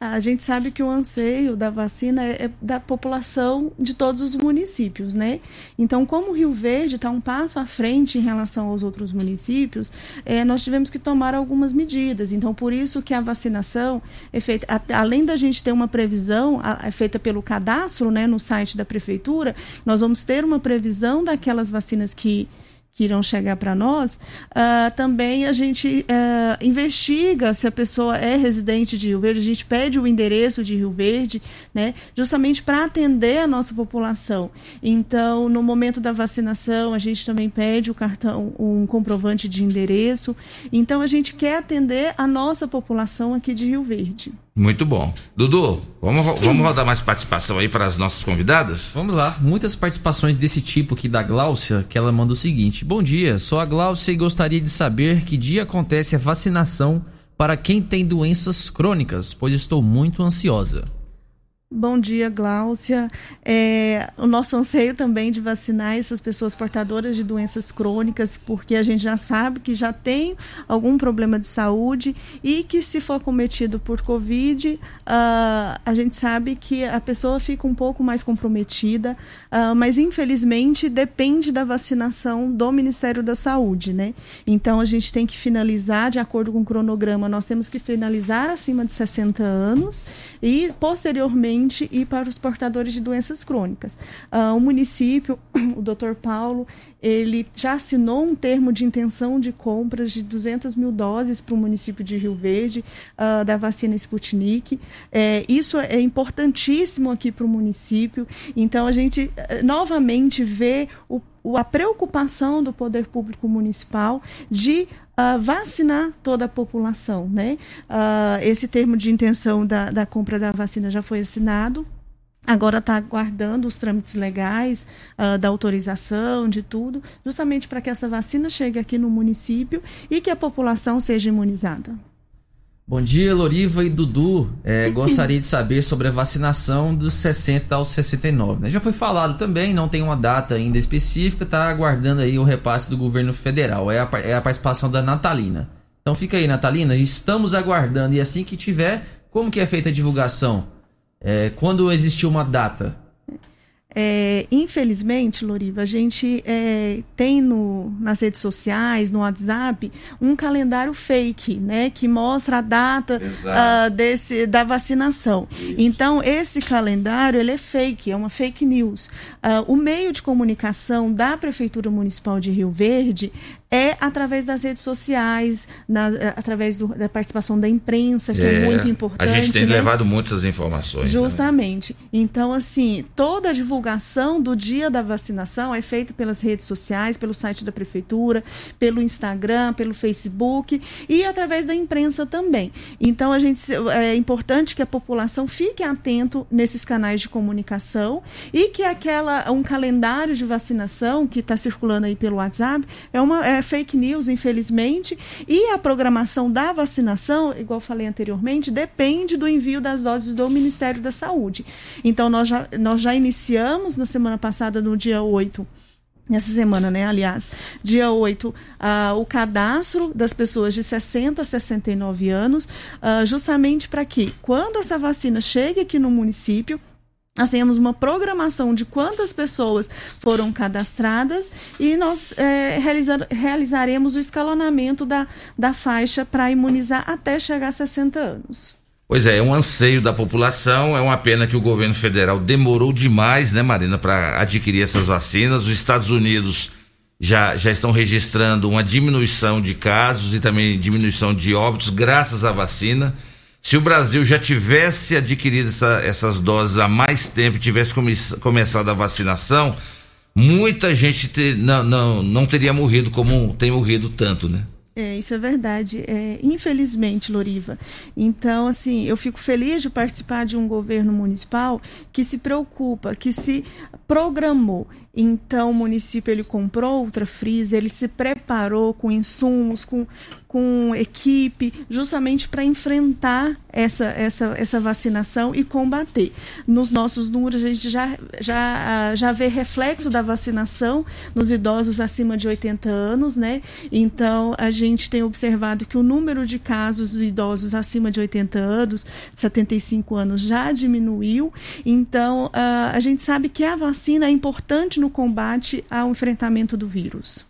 A gente sabe que o anseio da vacina é, é da população de todos os municípios, né? Então, como o Rio Verde está um passo à frente em relação aos outros municípios, é, nós tivemos que tomar algumas medidas. Então, por isso que a vacinação é feita, a, além da gente ter uma previsão a, é feita pelo cadastro, né, no site da prefeitura, nós vamos ter uma previsão daquelas vacinas que que irão chegar para nós, uh, também a gente uh, investiga se a pessoa é residente de Rio Verde, a gente pede o endereço de Rio Verde, né, justamente para atender a nossa população. Então, no momento da vacinação, a gente também pede o cartão, um comprovante de endereço. Então, a gente quer atender a nossa população aqui de Rio Verde. Muito bom. Dudu, vamos, vamos rodar mais participação aí para as nossas convidadas? Vamos lá. Muitas participações desse tipo aqui da Gláucia, que ela manda o seguinte: Bom dia, sou a Gláucia e gostaria de saber que dia acontece a vacinação para quem tem doenças crônicas, pois estou muito ansiosa. Bom dia, Gláucia. É, o nosso anseio também de vacinar essas pessoas portadoras de doenças crônicas, porque a gente já sabe que já tem algum problema de saúde e que se for cometido por Covid, uh, a gente sabe que a pessoa fica um pouco mais comprometida, uh, mas infelizmente depende da vacinação do Ministério da Saúde, né? Então a gente tem que finalizar de acordo com o cronograma, nós temos que finalizar acima de 60 anos e posteriormente e para os portadores de doenças crônicas. Uh, o município, (clears throat) o Dr. Paulo, ele já assinou um termo de intenção de compras de 200 mil doses para o município de Rio Verde uh, da vacina Sputnik. É, isso é importantíssimo aqui para o município. Então a gente eh, novamente vê o a preocupação do poder público municipal de uh, vacinar toda a população. Né? Uh, esse termo de intenção da, da compra da vacina já foi assinado, agora está aguardando os trâmites legais uh, da autorização, de tudo, justamente para que essa vacina chegue aqui no município e que a população seja imunizada. Bom dia, Loriva e Dudu. É, (laughs) gostaria de saber sobre a vacinação dos 60 aos 69. Né? Já foi falado também, não tem uma data ainda específica, está aguardando aí o repasse do governo federal. É a, é a participação da Natalina. Então fica aí, Natalina, estamos aguardando. E assim que tiver, como que é feita a divulgação? É, quando existiu uma data? É, infelizmente, Loriva, a gente é, tem no, nas redes sociais, no WhatsApp, um calendário fake, né? Que mostra a data uh, desse, da vacinação. Isso. Então, esse calendário, ele é fake, é uma fake news. Uh, o meio de comunicação da Prefeitura Municipal de Rio Verde é através das redes sociais, na, eh, através do, da participação da imprensa, que é, é, muito importante. A gente tem né? levado muitas informações. Né? Justamente. Né? Então, assim, toda a divulgação do dia da vacinação é feita pelas redes sociais, pelo site da prefeitura, pelo Instagram, pelo Facebook e através da imprensa também. Então, a gente é importante que a população fique atento nesses canais de comunicação e que aquela um calendário de vacinação que está circulando aí pelo WhatsApp é uma é, fake news, infelizmente, e a programação da vacinação, igual falei anteriormente, depende do envio das doses do Ministério da Saúde. Então, nós já, nós já iniciamos na semana passada, no dia 8, nessa semana, né, aliás, dia 8, uh, o cadastro das pessoas de 60 a 69 anos, uh, justamente para que, quando essa vacina chegue aqui no município, nós temos uma programação de quantas pessoas foram cadastradas e nós é, realizar, realizaremos o escalonamento da, da faixa para imunizar até chegar a 60 anos. Pois é, é um anseio da população, é uma pena que o governo federal demorou demais, né, Marina, para adquirir essas vacinas. Os Estados Unidos já, já estão registrando uma diminuição de casos e também diminuição de óbitos graças à vacina. Se o Brasil já tivesse adquirido essa, essas doses há mais tempo, tivesse come, começado a vacinação, muita gente ter, não, não, não teria morrido como tem morrido tanto, né? É, isso é verdade. É, infelizmente, Loriva. Então, assim, eu fico feliz de participar de um governo municipal que se preocupa, que se programou. Então, o município ele comprou outra frisa, ele se preparou com insumos, com, com equipe, justamente para enfrentar essa, essa, essa vacinação e combater. Nos nossos números, a gente já, já, já vê reflexo da vacinação nos idosos acima de 80 anos, né? Então, a gente tem observado que o número de casos de idosos acima de 80 anos, 75 anos, já diminuiu. Então, a gente sabe que a vacina é importante no combate ao enfrentamento do vírus.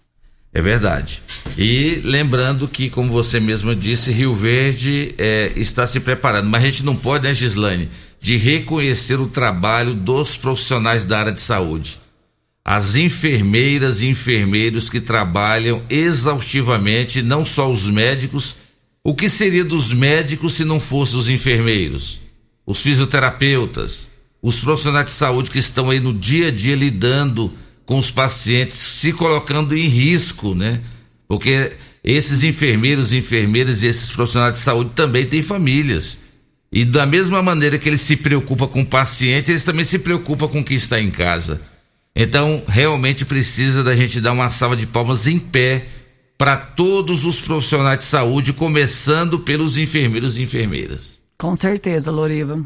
É verdade. E lembrando que, como você mesma disse, Rio Verde é, está se preparando. Mas a gente não pode, né, Gislaine, de reconhecer o trabalho dos profissionais da área de saúde. As enfermeiras e enfermeiros que trabalham exaustivamente, não só os médicos. O que seria dos médicos se não fossem os enfermeiros? Os fisioterapeutas, os profissionais de saúde que estão aí no dia a dia lidando com os pacientes, se colocando em risco, né? Porque esses enfermeiros, enfermeiras e esses profissionais de saúde também têm famílias. E da mesma maneira que eles se preocupam com o paciente, eles também se preocupam com quem está em casa. Então, realmente precisa da gente dar uma salva de palmas em pé para todos os profissionais de saúde, começando pelos enfermeiros e enfermeiras. Com certeza, Loriva.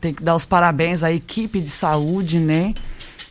Tem que dar os parabéns à equipe de saúde, né?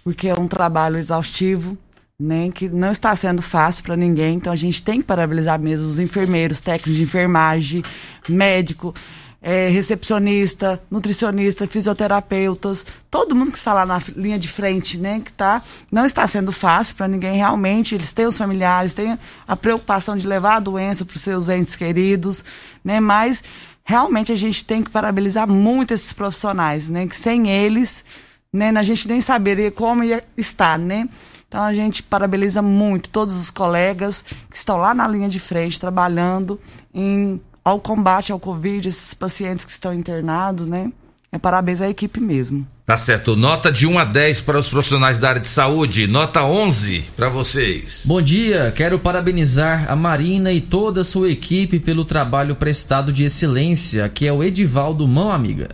porque é um trabalho exaustivo, né, que não está sendo fácil para ninguém. Então a gente tem que parabenizar mesmo os enfermeiros, técnicos de enfermagem, médico, é, recepcionista, nutricionista, fisioterapeutas, todo mundo que está lá na linha de frente, né, que tá, não está sendo fácil para ninguém realmente. Eles têm os familiares, têm a preocupação de levar a doença para os seus entes queridos, né, mas realmente a gente tem que parabenizar muito esses profissionais, né, que sem eles né? A gente nem saberia como ia estar, né? Então a gente parabeniza muito todos os colegas que estão lá na linha de frente trabalhando em, ao combate ao Covid, esses pacientes que estão internados, né? É parabéns à equipe mesmo. Tá certo. Nota de 1 a 10 para os profissionais da área de saúde, nota 11 para vocês. Bom dia, quero parabenizar a Marina e toda a sua equipe pelo trabalho prestado de excelência, que é o Edivaldo Mão Amiga.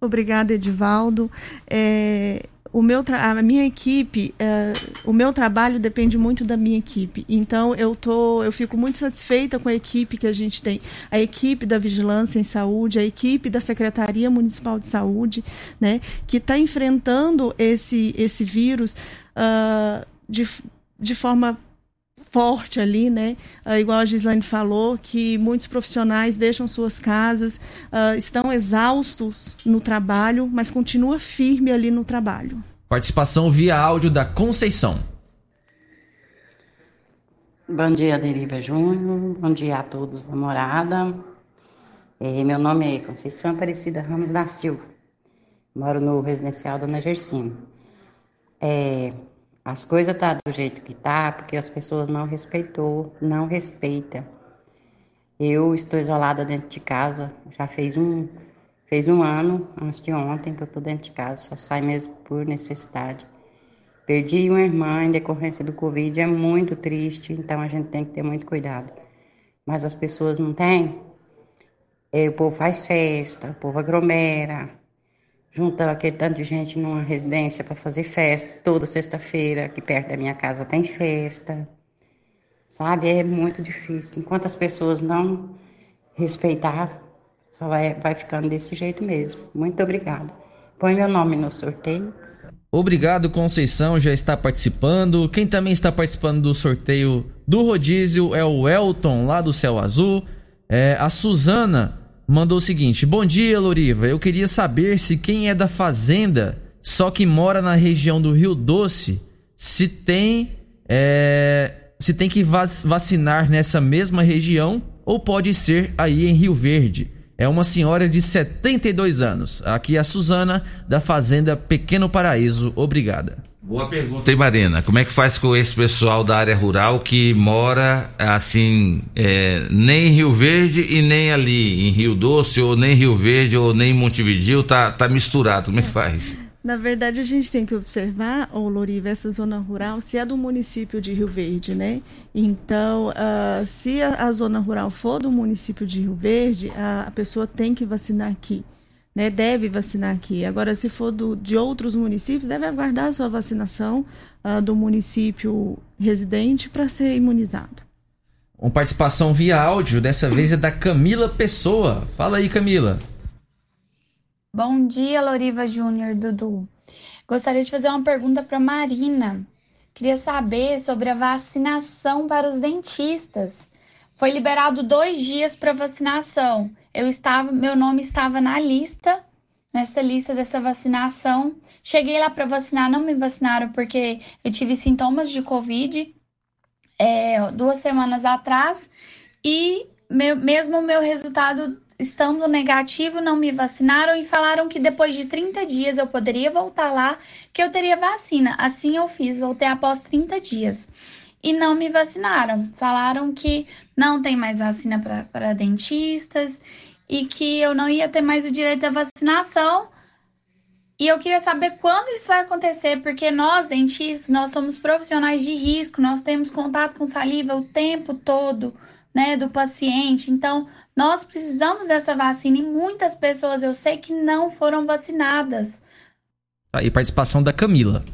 Obrigada, Edivaldo. É, o meu a minha equipe, é, o meu trabalho depende muito da minha equipe. Então eu tô, eu fico muito satisfeita com a equipe que a gente tem, a equipe da Vigilância em Saúde, a equipe da Secretaria Municipal de Saúde, né, que está enfrentando esse esse vírus uh, de, de forma forte ali, né? Uh, igual a Gislaine falou, que muitos profissionais deixam suas casas, uh, estão exaustos no trabalho, mas continua firme ali no trabalho. Participação via áudio da Conceição. Bom dia, Deriva Júnior. Bom dia a todos da morada. É, meu nome é Conceição Aparecida Ramos da Silva. Moro no residencial Dona Gersina. É, as coisas tá do jeito que tá, porque as pessoas não respeitou, não respeita. Eu estou isolada dentro de casa, já fez um, fez um ano, antes de ontem, que eu estou dentro de casa, só saio mesmo por necessidade. Perdi uma irmã em decorrência do Covid, é muito triste, então a gente tem que ter muito cuidado. Mas as pessoas não têm. E o povo faz festa, o povo aglomera, junta aquele tanto de gente numa residência para fazer festa. Toda sexta-feira, aqui perto da minha casa, tem festa. Sabe? É muito difícil. Enquanto as pessoas não respeitar, só vai, vai ficando desse jeito mesmo. Muito obrigada. Põe meu nome no sorteio. Obrigado, Conceição, já está participando. Quem também está participando do sorteio do rodízio é o Elton, lá do Céu Azul. É, a Suzana mandou o seguinte: Bom dia, Loriva. Eu queria saber se quem é da fazenda, só que mora na região do Rio Doce, se tem é, se tem que vacinar nessa mesma região ou pode ser aí em Rio Verde. É uma senhora de 72 anos. Aqui é a Suzana, da Fazenda Pequeno Paraíso. Obrigada. Boa pergunta. Tem Marina, como é que faz com esse pessoal da área rural que mora assim, é, nem em Rio Verde e nem ali em Rio Doce, ou nem Rio Verde, ou nem em Montevidil, tá, tá misturado, como é que faz? Na verdade, a gente tem que observar, ô Loriva, essa zona rural, se é do município de Rio Verde, né? Então, uh, se a, a, zona rural for do município de Rio Verde, a, a, pessoa tem que vacinar aqui, né? Deve vacinar aqui. Agora, se for do, de outros municípios, deve aguardar a sua vacinação uh, do município residente para ser imunizado. Uma participação via áudio, dessa vez é da Camila Pessoa. Fala aí, Camila. Bom dia, Loriva Júnior, Dudu. Gostaria de fazer uma pergunta para Marina. Queria saber sobre a vacinação para os dentistas. Foi liberado dois dias para vacinação. Eu estava, meu nome estava na lista, nessa lista dessa vacinação. Cheguei lá para vacinar, não me vacinaram porque eu tive sintomas de Covid é, duas semanas atrás e meu, mesmo o meu resultado estando negativo, não me vacinaram e falaram que depois de 30 dias eu poderia voltar lá, que eu teria vacina. Assim eu fiz, voltei após 30 dias. E não me vacinaram. Falaram que não tem mais vacina para dentistas e que eu não ia ter mais o direito à vacinação. E eu queria saber quando isso vai acontecer, porque nós, dentistas, nós somos profissionais de risco, nós temos contato com saliva o tempo todo né, do paciente. Então, nós precisamos dessa vacina e muitas pessoas eu sei que não foram vacinadas. Aí, participação da Camila.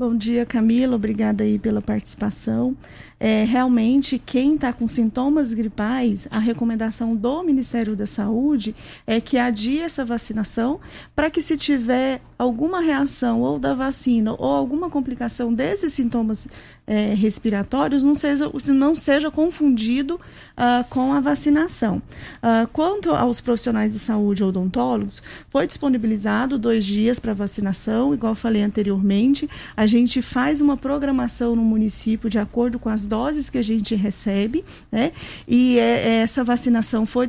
Bom dia, Camila. Obrigada aí pela participação. É, realmente, quem está com sintomas gripais, a recomendação do Ministério da Saúde é que adie essa vacinação para que, se tiver alguma reação ou da vacina ou alguma complicação desses sintomas é, respiratórios, não seja, não seja confundido uh, com a vacinação. Uh, quanto aos profissionais de saúde odontólogos, foi disponibilizado dois dias para vacinação, igual falei anteriormente. A gente faz uma programação no município de acordo com as doses que a gente recebe, né? E é, é essa vacinação foi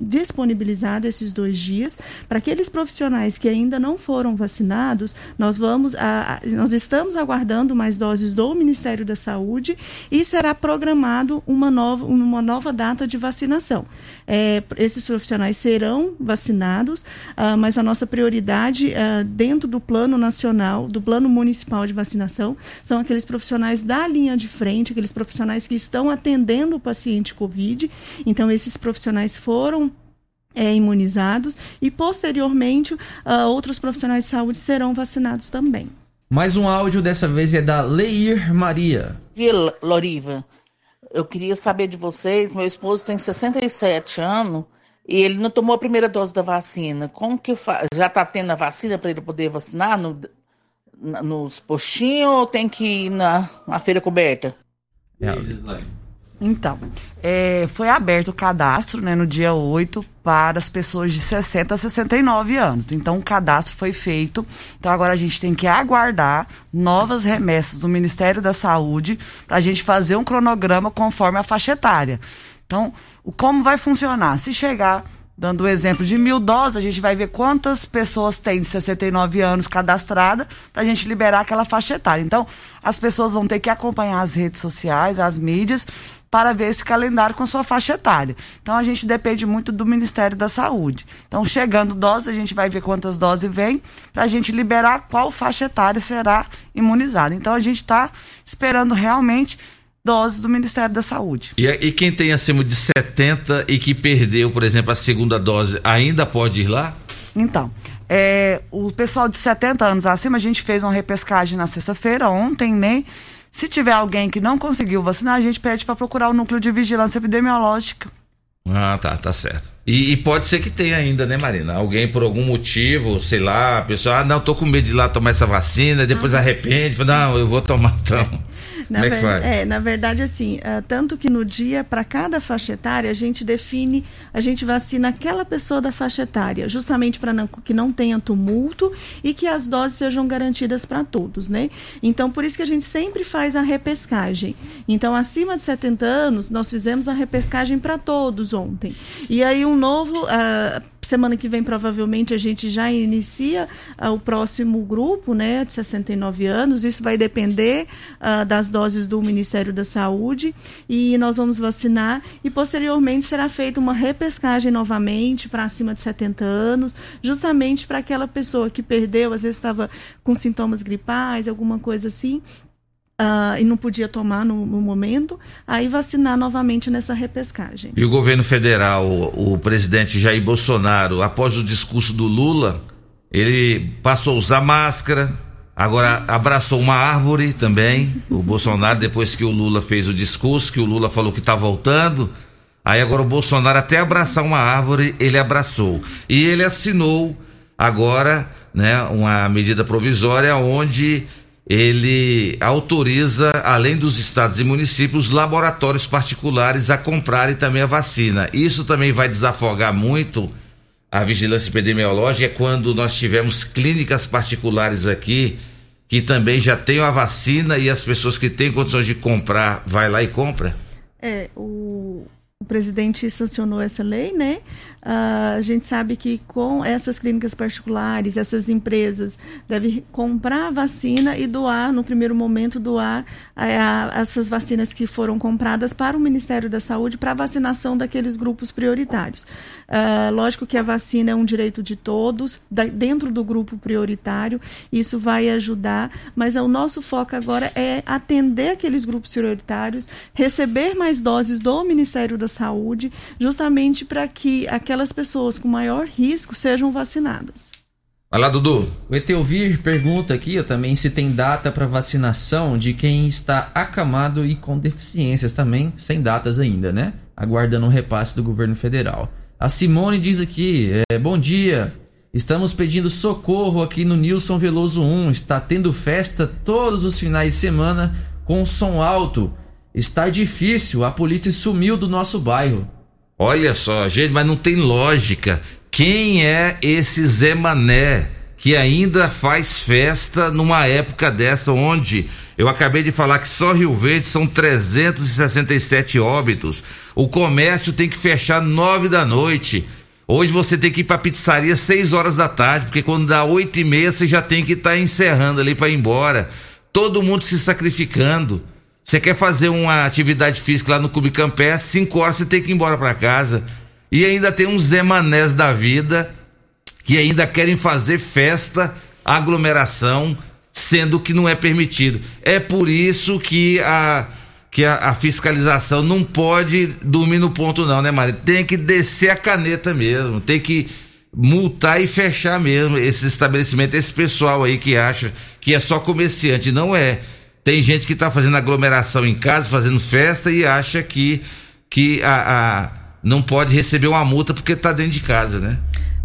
disponibilizada esses dois dias. Para aqueles profissionais que ainda não foram vacinados, nós vamos, a, nós estamos aguardando mais doses do Ministério da Saúde e será programado uma nova, uma nova data de vacinação. É, esses profissionais serão vacinados, uh, mas a nossa prioridade uh, dentro do plano nacional, do plano municipal de vacinação, são aqueles profissionais da linha de frente, aqueles profissionais que estão atendendo o paciente Covid. Então, esses profissionais foram é, imunizados e, posteriormente, uh, outros profissionais de saúde serão vacinados também. Mais um áudio, dessa vez é da Leir Maria. Dia, Loriva. Eu queria saber de vocês, meu esposo tem 67 anos e ele não tomou a primeira dose da vacina. Como que fa... já está tendo a vacina para ele poder vacinar no, nos postinhos ou tem que ir na, na feira coberta? É, Então, é, foi aberto o cadastro né, no dia 8 para as pessoas de 60 a 69 anos. Então, o cadastro foi feito. Então, agora a gente tem que aguardar novas remessas do Ministério da Saúde para a gente fazer um cronograma conforme a faixa etária. Então, o, como vai funcionar? Se chegar dando o exemplo de mil doses, a gente vai ver quantas pessoas tem de 69 anos cadastrada para a gente liberar aquela faixa etária. Então, as pessoas vão ter que acompanhar as redes sociais, as mídias, para ver esse calendário com sua faixa etária. Então, a gente depende muito do Ministério da Saúde. Então, chegando doses, a gente vai ver quantas doses vem para a gente liberar qual faixa etária será imunizada. Então, a gente está esperando realmente doses do Ministério da Saúde. E, e, quem tem acima de 70 e que perdeu, por exemplo, a segunda dose, ainda pode ir lá? Então, é, o pessoal de 70 anos acima, a gente fez uma repescagem na sexta-feira, ontem, né? Se tiver alguém que não conseguiu vacinar, a gente pede para procurar o núcleo de vigilância epidemiológica. Ah, tá, tá certo. E, e, pode ser que tenha ainda, né, Marina? Alguém por algum motivo, sei lá, a pessoa, ah, não, tô com medo de ir lá tomar essa vacina, depois ah. arrepende, fala, não, eu vou tomar então. Na Como é que? É, na verdade, assim, uh, tanto que no dia, para cada faixa etária, a gente define, a gente vacina aquela pessoa da faixa etária, justamente para que não tenha tumulto e que as doses sejam garantidas para todos, né? Então, por isso que a gente sempre faz a repescagem. Então, acima de 70 anos, nós fizemos a repescagem para todos ontem. E aí, um novo. Uh, semana que vem provavelmente a gente já inicia uh, o próximo grupo, né, de 69 anos. Isso vai depender uh, das doses do Ministério da Saúde e nós vamos vacinar e posteriormente será feita uma repescagem novamente para acima de 70 anos, justamente para aquela pessoa que perdeu, às vezes estava com sintomas gripais, alguma coisa assim, Uh, e não podia tomar no, no, momento, aí vacinar novamente nessa repescagem. E o governo federal, o, o, presidente Jair Bolsonaro, após o discurso do Lula, ele passou a usar máscara, agora abraçou uma árvore também. O Bolsonaro, depois que o Lula fez o discurso, que o Lula falou que está voltando, aí agora o Bolsonaro, até abraçar uma árvore, ele abraçou. E ele assinou agora né, uma medida provisória onde ele autoriza, além dos estados e municípios, laboratórios particulares a comprarem também a vacina. Isso também vai desafogar muito a vigilância epidemiológica é quando nós tivemos clínicas particulares aqui que também já têm a vacina e as pessoas que têm condições de comprar vai lá e compra. É, o, o presidente sancionou essa lei, né? Uh, a gente sabe que com essas clínicas particulares, essas empresas devem comprar a vacina e doar, no primeiro momento, doar a, a, essas vacinas que foram compradas para o Ministério da Saúde para vacinação daqueles grupos prioritários. Uh, lógico que a vacina é um direito de todos, da, dentro do grupo prioritário, isso vai ajudar, mas o nosso foco agora é atender aqueles grupos prioritários, receber mais doses do Ministério da Saúde, justamente para que aquelas pessoas com maior risco sejam vacinadas. Vai lá, Dudu. O Eteuvir pergunta aqui também se tem data para vacinação de quem está acamado e com deficiências também, sem datas ainda, né? Aguardando um repasse do governo federal. A Simone diz aqui: é, bom dia. Estamos pedindo socorro aqui no Nilson Veloso 1. Está tendo festa todos os finais de semana com som alto. Está difícil, a polícia sumiu do nosso bairro. Olha só, gente, mas não tem lógica. Quem é esse Zé Mané que ainda faz festa numa época dessa onde eu acabei de falar que só Rio Verde são 367 óbitos. O comércio tem que fechar nove da noite. Hoje você tem que ir para pizzaria seis horas da tarde, porque quando dá oito e meia você já tem que estar tá encerrando ali para ir embora. Todo mundo se sacrificando. Você quer fazer uma atividade física lá no Clube Campé, 5 horas você tem que ir embora para casa. E ainda tem uns demanés da vida que ainda querem fazer festa, aglomeração, sendo que não é permitido. É por isso que a, que a, a fiscalização não pode dormir no ponto, não, né, Maria? Tem que descer a caneta mesmo, tem que multar e fechar mesmo esse estabelecimento, esse pessoal aí que acha que é só comerciante. Não é. Tem gente que está fazendo aglomeração em casa, fazendo festa e acha que, que a, a não pode receber uma multa porque está dentro de casa, né?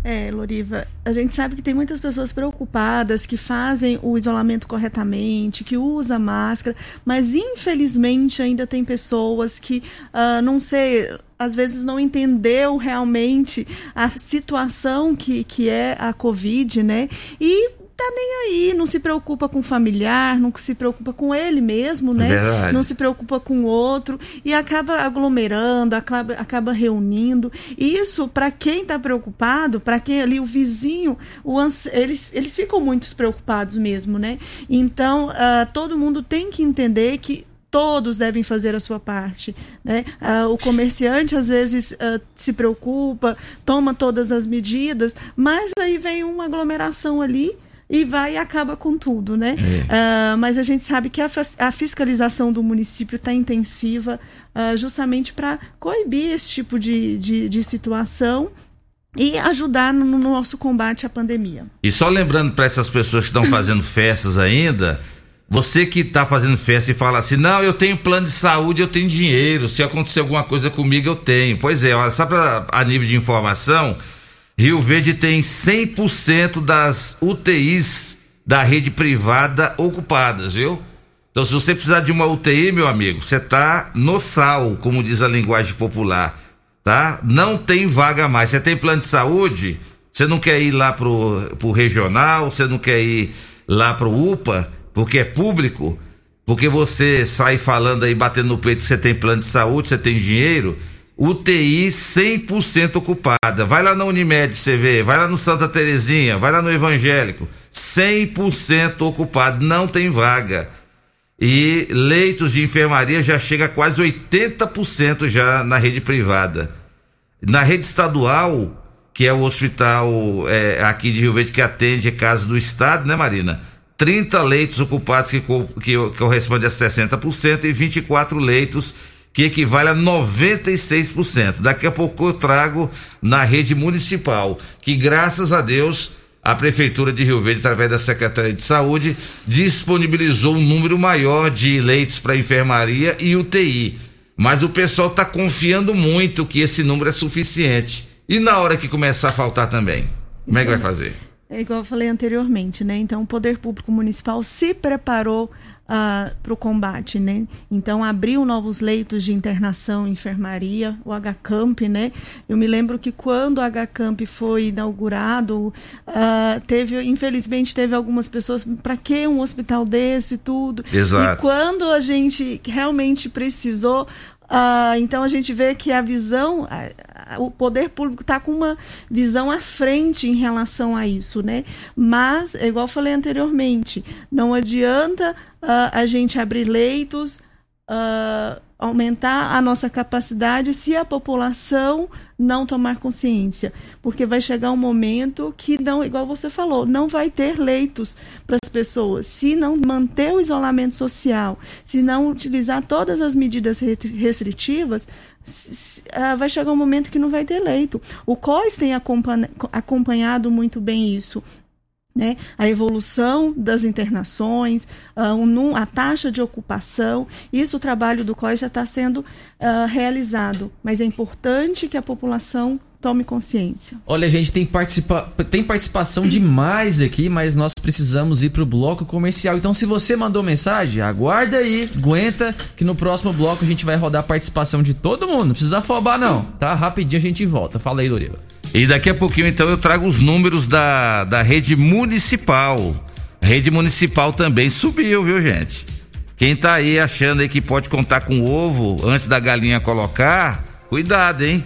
É, Loriva, a gente sabe que tem muitas pessoas preocupadas que fazem o isolamento corretamente, que usam máscara, mas infelizmente ainda tem pessoas que, uh, não sei, às vezes não entendeu realmente a situação que, que é a Covid, né? E tá nem aí, não se preocupa com o familiar, não se preocupa com ele mesmo, né? Verdade. Não se preocupa com o outro e acaba aglomerando, acaba, acaba reunindo. E isso, para quem está preocupado, para quem ali, o vizinho, o ans... eles, eles ficam muito preocupados mesmo, né? Então, uh, todo mundo tem que entender que todos devem fazer a sua parte. Né? Ah, o comerciante às vezes ah, se preocupa, toma todas as medidas, mas aí vem uma aglomeração ali e vai e acaba com tudo, né? Ah, mas a gente sabe que a, a fiscalização do município está intensiva ah, justamente para coibir esse tipo de, de, de situação e ajudar no, no nosso combate à pandemia. E só lembrando para essas pessoas que estão fazendo (laughs) festas ainda, você que está fazendo festa e fala assim, não, eu tenho plano de saúde, eu tenho dinheiro, se acontecer alguma coisa comigo eu tenho. Pois é, olha, só pra, a nível de informação, Rio Verde tem 100% das UTIs da rede privada ocupadas, viu? Então se você precisar de uma UTI, meu amigo, você tá no sal, como diz a linguagem popular, tá? Não tem vaga mais. Você tem plano de saúde, você não quer ir lá pro, pro regional, você não quer ir lá pro UPA, porque é público, porque você sai falando aí, batendo no peito que você tem plano de saúde, você tem dinheiro, UTI 100% ocupada. Vai lá na Unimed pra você ver, vai lá no Santa Terezinha, vai lá no Evangélico, 100% ocupado, não tem vaga. E leitos de enfermaria já chega a quase 80% já na rede privada. Na rede estadual, que é o hospital é, aqui de Rio Verde que atende casos do estado, né, Marina? 30 leitos ocupados que, co- que corresponde a 60% e 24 leitos que equivale a 96%. Daqui a pouco eu trago na rede municipal, que graças a Deus a prefeitura de Rio Verde, através da Secretaria de Saúde, disponibilizou um número maior de leitos para enfermaria e UTI. Mas o pessoal está confiando muito que esse número é suficiente. E na hora que começar a faltar também, como é que vai fazer? É igual eu falei anteriormente, né? Então o poder público municipal se preparou para o combate, né? Então abriu novos leitos de internação, enfermaria, o HCamp, né? Eu me lembro que quando o HCamp foi inaugurado, ah, teve, infelizmente, teve algumas pessoas, para que um hospital desse e tudo? Exato. E quando a gente realmente precisou, ah, então a gente vê que a visão, o poder público está com uma visão à frente em relação a isso, né? Mas, é igual falei anteriormente, não adianta ah, a gente abrir leitos, ah, aumentar a nossa capacidade se a população não tomar consciência, porque vai chegar um momento que não, igual você falou, não vai ter leitos para as pessoas. Se não manter o isolamento social, se não utilizar todas as medidas re- restritivas, ah, vai chegar um momento que não vai ter leito. O COIS tem acompanha- acompanhado muito bem isso né, a evolução das internações, ah, o num- a taxa de ocupação, isso o trabalho do COI já está sendo ah, realizado, mas é importante que a população tome consciência. Olha, gente, tem, participa... tem participação demais aqui, mas nós precisamos ir pro bloco comercial. Então, se você mandou mensagem, aguarda aí, aguenta, que no próximo bloco a gente vai rodar a participação de todo mundo. Não precisa afobar, não, tá? Rapidinho a gente volta. Fala aí, Doriva. E daqui a pouquinho, então, eu trago os números da, da rede municipal. A rede municipal também subiu, viu, gente? Quem tá aí achando aí que pode contar com ovo antes da galinha colocar, cuidado, hein?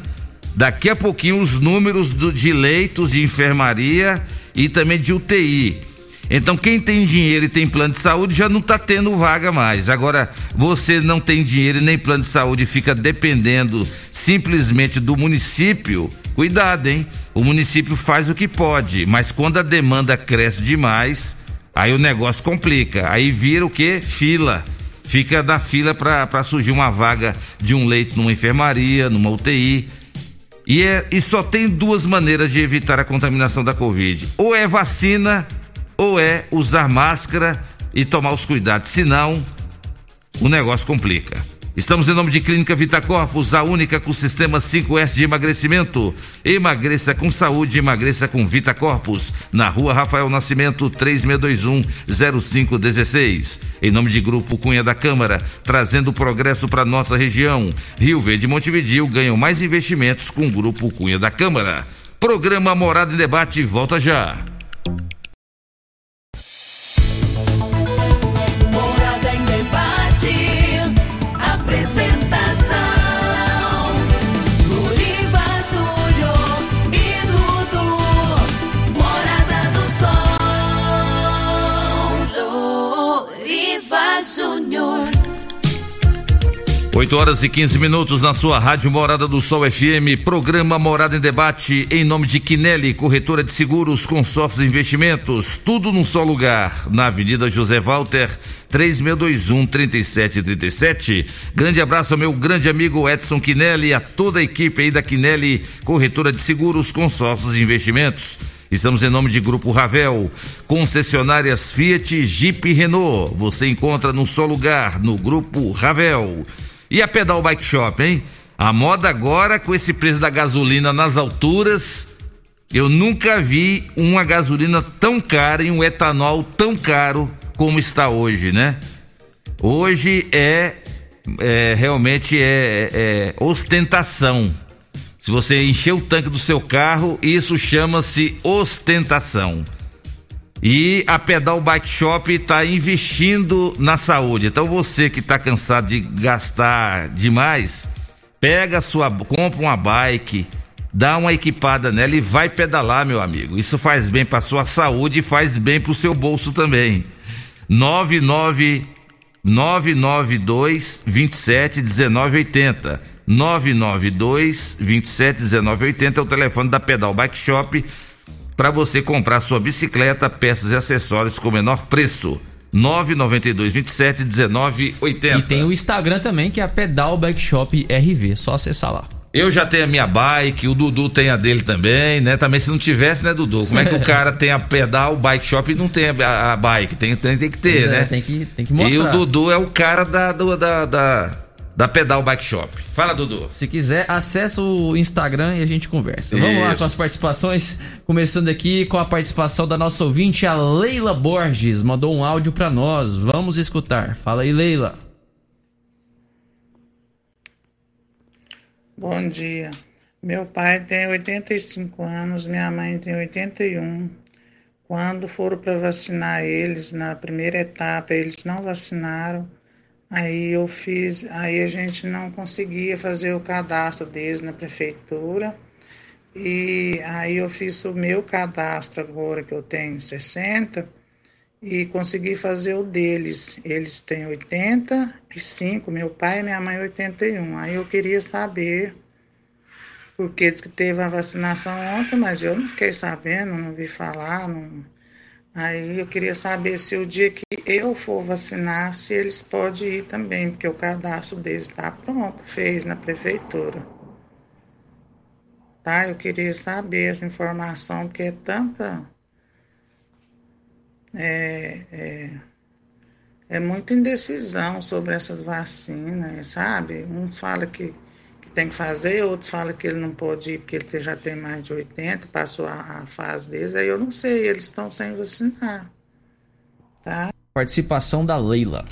Daqui a pouquinho os números do- de leitos de enfermaria e também de UTI. Então quem tem dinheiro e tem plano de saúde já não tá tendo vaga mais. Agora, você não tem dinheiro e nem plano de saúde e fica dependendo simplesmente do município, cuidado, hein? O município faz o que pode, mas quando a demanda cresce demais, aí o negócio complica. Aí vira o quê? Fila. Fica na fila para surgir uma vaga de um leito numa enfermaria, numa UTI. E, é, e só tem duas maneiras de evitar a contaminação da Covid: ou é vacina, ou é usar máscara e tomar os cuidados. Senão, o negócio complica. Estamos em nome de Clínica Vita Corpus, a única com sistema 5S de emagrecimento. Emagreça com saúde, emagreça com Vita Corpus. Na rua Rafael Nascimento, 3621-0516. Em nome de Grupo Cunha da Câmara, trazendo progresso para nossa região. Rio Verde e Montevidil ganham mais investimentos com o Grupo Cunha da Câmara. Programa Morada em Debate volta já. 8 horas e 15 minutos na sua Rádio Morada do Sol FM, programa Morada em Debate, em nome de Quinelli, corretora de seguros, consórcios e investimentos, tudo num só lugar, na Avenida José Walter, 3621 3737. Grande abraço ao meu grande amigo Edson Quinelli, a toda a equipe aí da Quinelli, corretora de seguros, consórcios e investimentos. Estamos em nome de Grupo Ravel, concessionárias Fiat, Jeep e Renault. Você encontra num só lugar, no Grupo Ravel. E a Pedal Bike Shop, hein? A moda agora com esse preço da gasolina nas alturas. Eu nunca vi uma gasolina tão cara e um etanol tão caro como está hoje, né? Hoje é, é realmente é, é ostentação. Se você encher o tanque do seu carro, isso chama-se ostentação. E a Pedal Bike Shop está investindo na saúde. Então você que está cansado de gastar demais, pega sua, compra uma bike, dá uma equipada nela e vai pedalar, meu amigo. Isso faz bem para sua saúde e faz bem para o seu bolso também. 99 992 27 1980. 992 27 1980 é o telefone da Pedal Bike Shop para você comprar sua bicicleta, peças e acessórios com menor preço. 992 27 1980. E tem o Instagram também, que é a Pedal Bike Shop RV. Só acessar lá. Eu já tenho a minha bike, o Dudu tem a dele também, né? Também se não tivesse, né, Dudu? Como é que o (laughs) cara tem a pedal, bike shop e não tem a, a bike? Tem, tem, tem que ter, Pois é, né? tem que- tem que mostrar. E o Dudu é o cara da, do- da, da, da pedal bike shop. Fala, Dudu. Se quiser, acessa o Instagram e a gente conversa. Vamos lá Isso. com as participações. Começando aqui com a participação da nossa ouvinte, a Leila Borges. Mandou um áudio pra nós. Vamos escutar. Fala aí, Leila. Bom dia. Meu pai tem 85 anos, minha mãe tem 81. Quando foram para vacinar eles na primeira etapa, eles não vacinaram. Aí eu fiz, aí a gente não conseguia fazer o cadastro deles na prefeitura. E aí eu fiz o meu cadastro agora que eu tenho 60 e consegui fazer o deles. Eles têm 85, meu pai e minha mãe 81. Aí eu queria saber, porque diz que teve a vacinação ontem, mas eu não fiquei sabendo, não vi falar. Não... Aí eu queria saber se o dia que eu for vacinar, se eles podem ir também, porque o cadastro deles está pronto, fez na prefeitura. Tá? Eu queria saber essa informação, porque é tanta é, é, é muita indecisão sobre essas vacinas, sabe? Uns falam que, que tem que fazer, outros falam que ele não pode ir porque ele já tem mais de 80, passou a, a fase deles, aí eu não sei, eles estão sem vacinar, tá? Participação da Leila.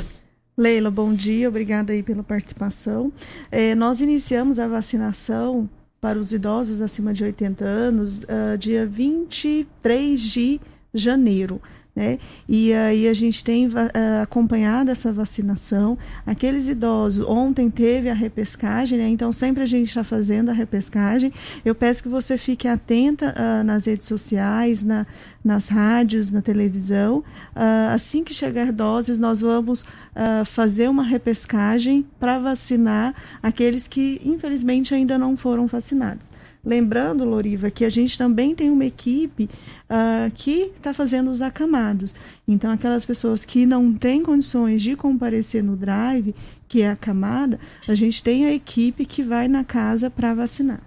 Leila, bom dia, obrigada aí pela participação. É, nós iniciamos a vacinação para os idosos acima de 80 anos ah, dia 23 de janeiro. Né? E aí a gente tem ah, acompanhado essa vacinação. Aqueles idosos, ontem teve a repescagem, né? então sempre a gente está fazendo a repescagem. Eu peço que você fique atenta ah, nas redes sociais, na, nas rádios, na televisão. Ah, assim que chegar doses, nós vamos ah, fazer uma repescagem para vacinar aqueles que infelizmente ainda não foram vacinados. Lembrando, Loriva, que a gente também tem uma equipe ah, que está fazendo os acamados. Então, aquelas pessoas que não têm condições de comparecer no drive, que é acamada, a gente tem a equipe que vai na casa para vacinar.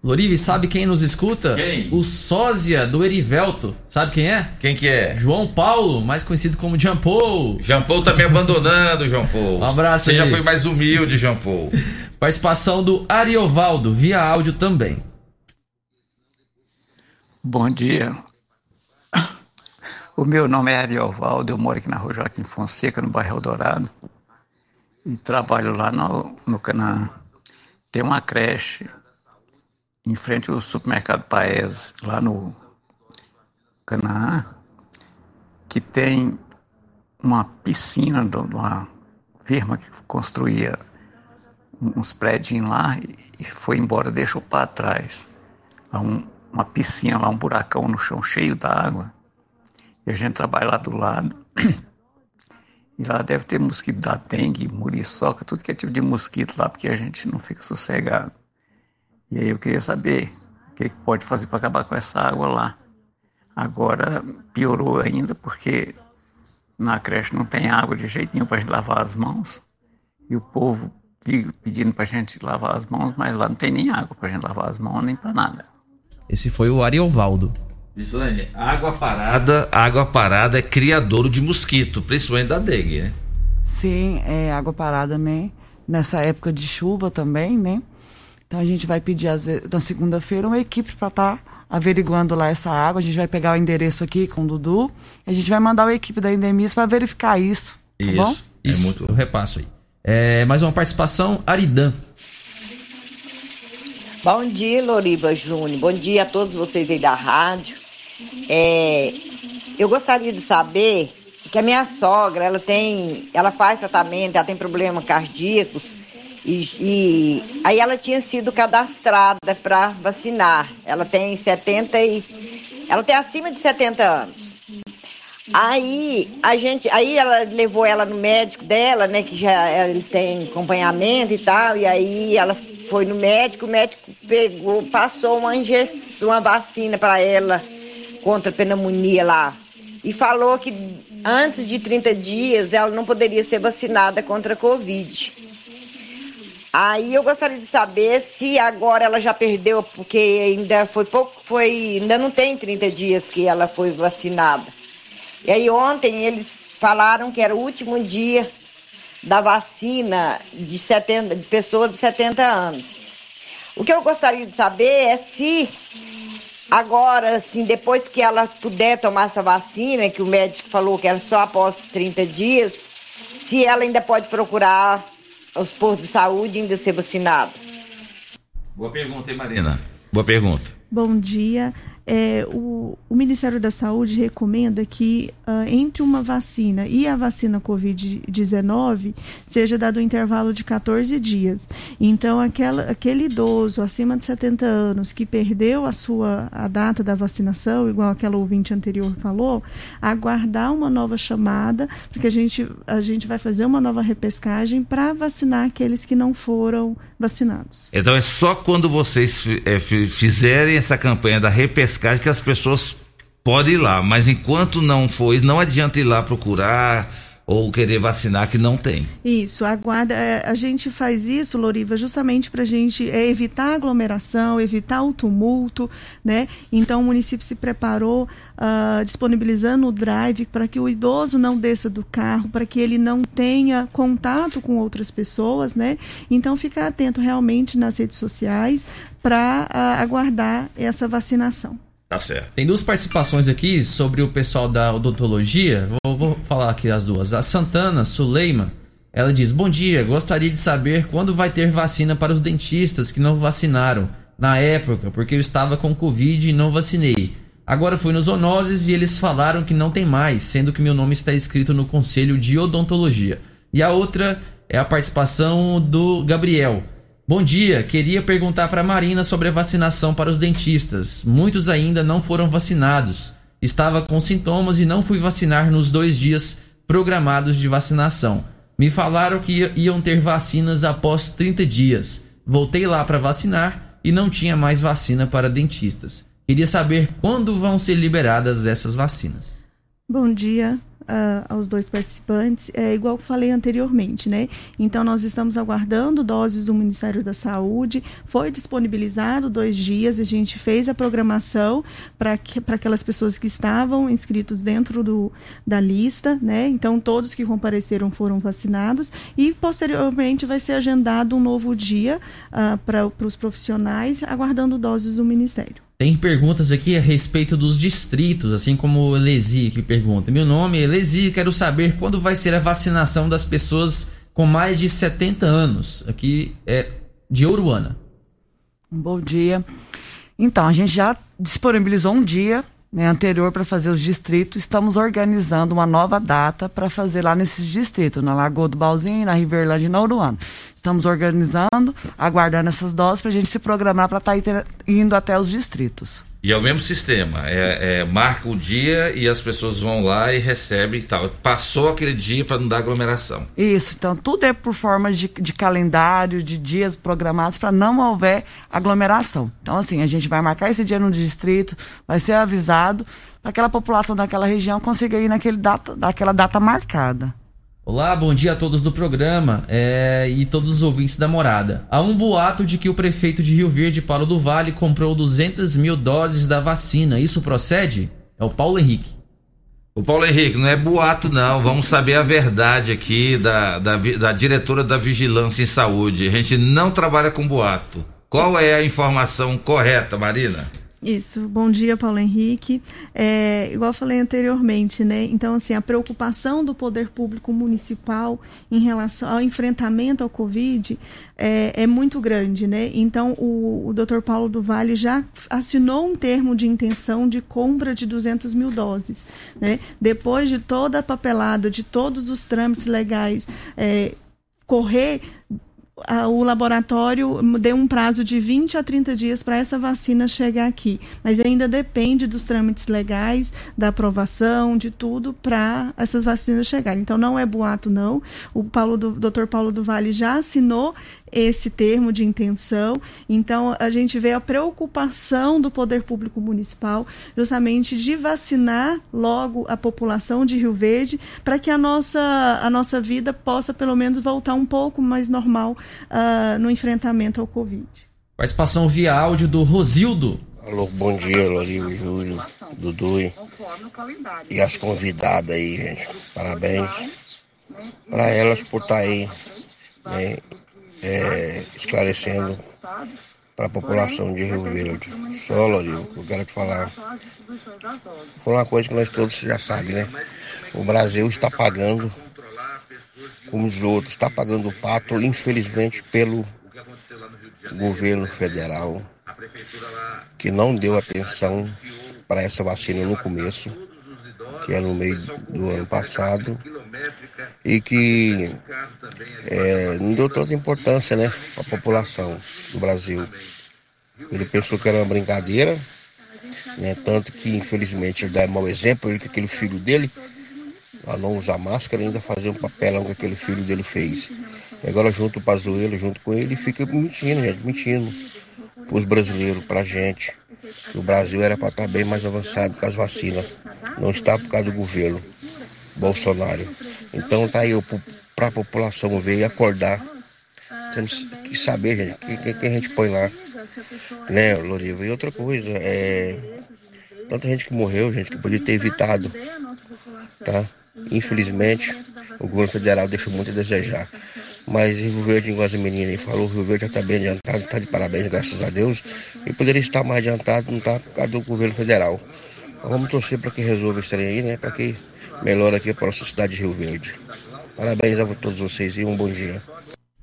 Lorive, sabe quem nos escuta? Quem? O sósia do Erivelto. Sabe quem é? Quem que é? João Paulo, mais conhecido como Jean Paul. Jean Paul tá me abandonando, João Paul. Um abraço Você aí. já foi mais humilde, João Paul. (laughs) Participação do Ariovaldo, via áudio também. Bom dia. O meu nome é Ariovaldo, eu moro aqui na rua Joaquim Fonseca, no bairro Eldorado. E trabalho lá no, no Canaã. Tem uma creche em frente ao supermercado Paes, lá no Canaã, que tem uma piscina de uma firma que construía uns prédios lá e foi embora, deixou para trás. Um- uma piscina lá, um buracão no chão cheio d'água. E a gente trabalha lá do lado. E lá deve ter mosquito da dengue, muriçoca, tudo que é tipo de mosquito lá, porque a gente não fica sossegado. E aí eu queria saber o que que pode fazer para acabar com essa água lá. Agora piorou ainda porque na creche não tem água de jeito nenhum para gente lavar as mãos. E o povo pedindo para gente lavar as mãos, mas lá não tem nem água para gente lavar as mãos, nem para nada. Esse foi o Ariovaldo. Gislaine, água parada, água parada é criadouro de mosquito, principalmente da dengue, né? Sim, é água parada, né? Nessa época de chuva também, né? Então a gente vai pedir às na segunda-feira uma equipe para estar averiguando lá essa água. A gente vai pegar o endereço aqui com o Dudu. E a gente vai mandar a equipe da Endemis para verificar isso. Tá bom? Isso, muito... eu repasso aí. É, mais uma participação, Aridan. Bom dia, Loriva Júnior. Bom dia a todos vocês aí da rádio. É, eu gostaria de saber que a minha sogra, ela tem, ela faz tratamento, ela tem problemas cardíacos e, e aí ela tinha sido cadastrada para vacinar. Ela tem 70 e ela tem acima de 70 anos. Aí a gente, aí ela levou ela no médico dela, né, que já ele tem acompanhamento e tal, e aí ela foi no médico, o médico pegou, passou uma injeção, uma vacina para ela contra a pneumonia lá. E falou que antes de 30 dias ela não poderia ser vacinada contra a Covid. Aí eu gostaria de saber se agora ela já perdeu, porque ainda foi pouco, foi, ainda não tem 30 dias que ela foi vacinada. E aí ontem eles falaram que era o último dia da vacina de, 70, de pessoas de 70 anos. O que eu gostaria de saber é se agora, assim, depois que ela puder tomar essa vacina, que o médico falou que era só após 30 dias, se ela ainda pode procurar os postos de saúde e ainda ser vacinada. Boa pergunta, hein, Marina? Boa pergunta. Bom dia. É, o, o Ministério da Saúde recomenda que ah, entre uma vacina e a vacina Covid-19 seja dado um intervalo de 14 dias. Então, aquela, aquele idoso acima de 70 anos que perdeu a sua a data da vacinação, igual aquela ouvinte anterior falou, aguardar uma nova chamada, porque a gente, a gente vai fazer uma nova repescagem para vacinar aqueles que não foram vacinados. Então é só quando vocês é, fi- fizerem essa campanha da repescagem que as pessoas podem ir lá. Mas enquanto não for, não adianta ir lá procurar ou querer vacinar que não tem. Isso, aguarda. é, A gente faz isso, Loriva, justamente para a gente é, evitar a aglomeração, evitar o tumulto, né? Então o município se preparou ah, disponibilizando o drive para que o idoso não desça do carro, para que ele não tenha contato com outras pessoas, né? Então ficar atento realmente nas redes sociais para aguardar essa vacinação. Tá certo. Tem duas participações aqui sobre o pessoal da odontologia. Vou, vou falar aqui as duas. A Santana Suleima, ela diz: Bom dia, gostaria de saber quando vai ter vacina para os dentistas que não vacinaram na época, porque eu estava com Covid e não vacinei. Agora fui nos zoonoses e eles falaram que não tem mais, sendo que meu nome está escrito no Conselho de Odontologia. E a outra é a participação do Gabriel. Bom dia, queria perguntar para a Marina sobre a vacinação para os dentistas. Muitos ainda não foram vacinados. Estava com sintomas e não fui vacinar nos dois dias programados de vacinação. Me falaram que ia- iam ter vacinas após 30 dias. Voltei lá para vacinar e não tinha mais vacina para dentistas. Queria saber quando vão ser liberadas essas vacinas. Bom dia, uh, aos dois participantes, é igual que falei anteriormente, né? Então nós estamos aguardando doses do Ministério da Saúde, foi disponibilizado dois dias, a gente fez a programação para aquelas pessoas que estavam inscritos dentro do, da lista, né? Então todos que compareceram foram vacinados e posteriormente vai ser agendado um novo dia uh, para os profissionais, aguardando doses do Ministério. Tem perguntas aqui a respeito dos distritos, assim como o Elesi que pergunta. Meu nome é Elesi, quero saber quando vai ser a vacinação das pessoas com mais de 70 anos. Aqui é de Uruana. Bom dia. Então, a gente já disponibilizou um dia né, anterior para fazer os distritos. Estamos organizando uma nova data para fazer lá nesses distritos, na Lagoa do Balzinho, na Riverlândia e na Uruana. Estamos organizando, aguardando essas doses para a gente se programar para estar tá indo até os distritos. E é o mesmo sistema, é, é, marca o dia e as pessoas vão lá e recebem e tal. Passou aquele dia para não dar aglomeração. Isso, então tudo é por forma de, de calendário, de dias programados para não houver aglomeração. Então assim, a gente vai marcar esse dia no distrito, vai ser avisado para aquela população daquela região consiga ir naquele data, daquela data marcada. Olá, bom dia a todos do programa é, e todos os ouvintes da morada. Há um boato de que o prefeito de Rio Verde, Paulo do Vale, comprou 200 mil doses da vacina. Isso procede? É o Paulo Henrique. O Paulo Henrique, não é boato não, vamos saber a verdade aqui da, da, da diretora da Vigilância em Saúde. A gente não trabalha com boato. Qual é a informação correta, Marina? Isso, bom dia, Paulo Henrique. É, igual eu falei anteriormente, né? Então, assim, a preocupação do poder público municipal em relação ao enfrentamento ao Covid é, é muito grande, né? Então, o, o Dr. Paulo do Vale já assinou um termo de intenção de compra de 200 mil doses, né? Depois de toda a papelada, de todos os trâmites legais, é, correr o laboratório deu um prazo de 20 a 30 dias para essa vacina chegar aqui, mas ainda depende dos trâmites legais, da aprovação, de tudo para essas vacinas chegarem. Então não é boato não. O Paulo do, Dr. Paulo do Vale já assinou esse termo de intenção. Então a gente vê a preocupação do poder público municipal justamente de vacinar logo a população de Rio Verde para que a nossa a nossa vida possa pelo menos voltar um pouco mais normal uh, no enfrentamento ao Covid. Participação via áudio do Rosildo. Alô, bom dia, Lorinho, Júlio, Dudu e as convidadas aí, gente. Parabéns para elas por estar tá aí né, é, esclarecendo para a população de Rio Verde. Só, Lorinho, eu quero te falar. Foi uma coisa que nós todos já sabem, né? O Brasil está pagando como os outros, está pagando o pato, infelizmente, pelo governo federal, que não deu atenção para essa vacina no começo, que é no meio do ano passado, e que é, não deu tanta importância né, a população do Brasil. Ele pensou que era uma brincadeira, né, tanto que infelizmente ele dá mau exemplo, ele com aquele filho dele, a não usar máscara ainda fazer um papelão que aquele filho dele fez. E agora junto o Pazuello, junto com ele, fica mentindo, gente, mentindo para os brasileiros, para a gente. Que o Brasil era para estar bem mais avançado com as vacinas. Não está por causa do governo Bolsonaro. Então tá aí para a população ver e acordar. Temos que saber, gente, o que, que, a gente põe lá. Né, Loriva? E outra coisa, é. Tanta gente que morreu, gente, que podia ter evitado. Tá? Infelizmente, o governo federal deixou muito a desejar. Mas Rio Verde, igual as meninas falou, Rio Verde já está bem adiantado, está de parabéns, graças a Deus. E poderia estar mais adiantado, não está por causa do governo federal. Vamos torcer para que resolva isso aí, né? Para que melhore aqui para a nossa cidade de Rio Verde. Parabéns a todos vocês e um bom dia.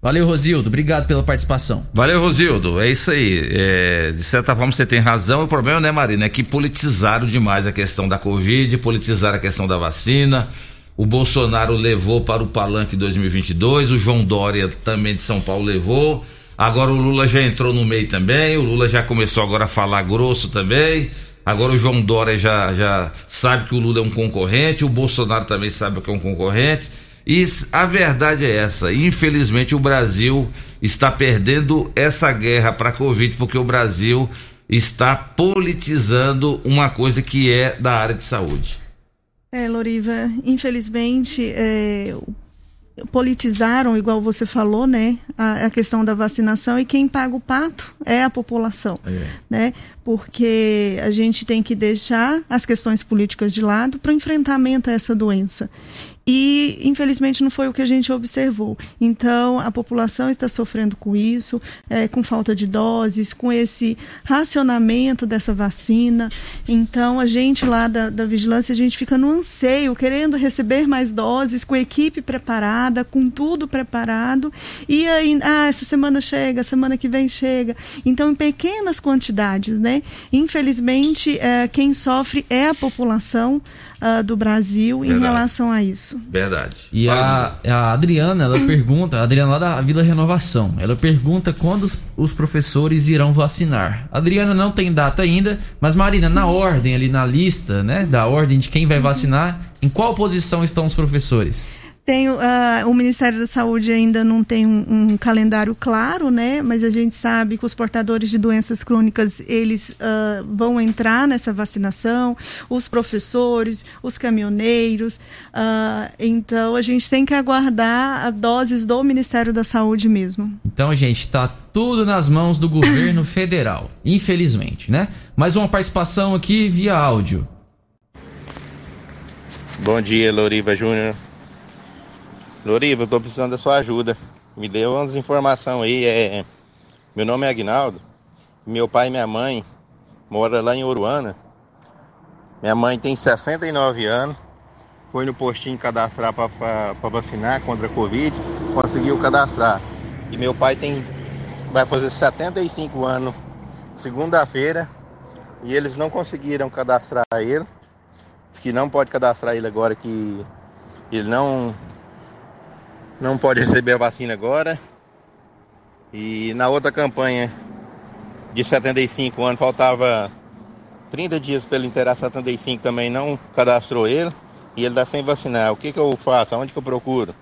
Valeu, Rosildo. Obrigado pela participação. Valeu, Rosildo. É isso aí. É, de certa forma você tem razão. O problema, né, Marina, é que politizaram demais a questão da Covid, politizaram a questão da vacina. O Bolsonaro levou para o palanque 2022, o João Dória também de São Paulo levou. Agora o Lula já entrou no meio também, o Lula já começou agora a falar grosso também. Agora o João Dória já, já sabe que o Lula é um concorrente, o Bolsonaro também sabe que é um concorrente. E a verdade é essa: infelizmente o Brasil está perdendo essa guerra para a Covid porque o Brasil está politizando uma coisa que é da área de saúde. É, Loriva, infelizmente, é, politizaram, igual você falou, né, a, a, questão da vacinação e quem paga o pato é a população, é. né, porque a gente tem que deixar as questões políticas de lado para o enfrentamento a essa doença e infelizmente não foi o que a gente observou. Então a população está sofrendo com isso, é, com falta de doses, com esse racionamento dessa vacina. Então a gente lá da, da vigilância a gente fica no anseio, querendo receber mais doses, com a equipe preparada, com tudo preparado. E aí, ah, essa semana chega, semana que vem chega. Então em pequenas quantidades, né? Infelizmente é, quem sofre é a população uh, do Brasil Verdade. em relação a isso. Verdade. E a, a, Adriana, ela pergunta, a Adriana lá da Vila Renovação, ela pergunta quando os, os, professores irão vacinar. A Adriana não tem data ainda, mas Marina, na ordem ali na lista, né, da ordem de quem vai vacinar, em qual posição estão os professores? Tem, uh, o Ministério da Saúde ainda não tem um, um, calendário claro, né? Mas a gente sabe que os portadores de doenças crônicas eles uh, vão entrar nessa vacinação, os professores, os caminhoneiros. Uh, então a gente tem que aguardar a doses do Ministério da Saúde mesmo. Então, gente, está tudo nas mãos do governo (laughs) federal, infelizmente, né? Mais uma participação aqui via áudio. Bom dia, Loriva Júnior. Loriva, eu tô precisando da sua ajuda. Me deu umas informações aí. É... Meu nome é Agnaldo. Meu pai e minha mãe moram lá em Oruana. Minha mãe tem 69 anos. Foi no postinho cadastrar para vacinar contra a Covid. Conseguiu cadastrar. E meu pai tem vai fazer 75 anos segunda-feira. E eles não conseguiram cadastrar ele. Diz que não pode cadastrar ele agora que ele não não pode receber a vacina agora. E na outra campanha de 75 anos faltava 30 dias para ele inteirar 75 também não cadastrou ele e ele está sem vacinar. O que, que eu faço? Onde que eu procuro?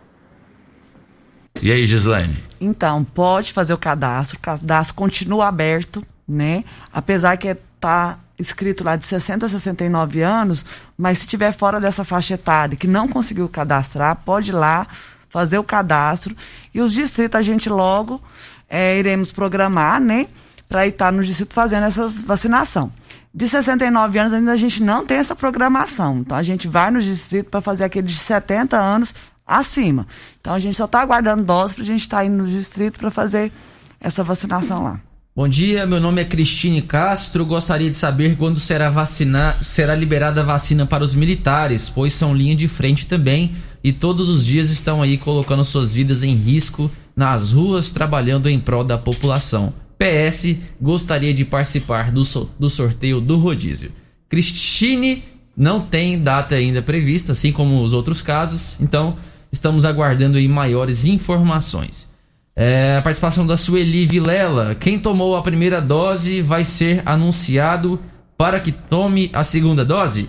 E aí, Gislaine? Então, pode fazer o cadastro, o cadastro continua aberto, né? Apesar que tá escrito lá de 60 a 69 anos, mas se tiver fora dessa faixa etária que não conseguiu cadastrar, pode ir lá fazer o cadastro. E os distritos a gente logo é, iremos programar, né? Para estar no distrito fazendo essa vacinação. De 69 anos ainda a gente não tem essa programação. Então a gente vai no distrito para fazer aquele de 70 anos acima. Então a gente só está aguardando dose para a gente estar tá indo no distrito para fazer essa vacinação lá. Bom dia, meu nome é Cristine Castro. Gostaria de saber quando será vacinar, será liberada a vacina para os militares, pois são linha de frente também e todos os dias estão aí colocando suas vidas em risco nas ruas, trabalhando em prol da população. PS, gostaria de participar do, so, do sorteio do rodízio. Cristine não tem data ainda prevista, assim como os outros casos, então estamos aguardando aí maiores informações. É, a participação da Sueli Vilela. Quem tomou a primeira dose vai ser anunciado para que tome a segunda dose?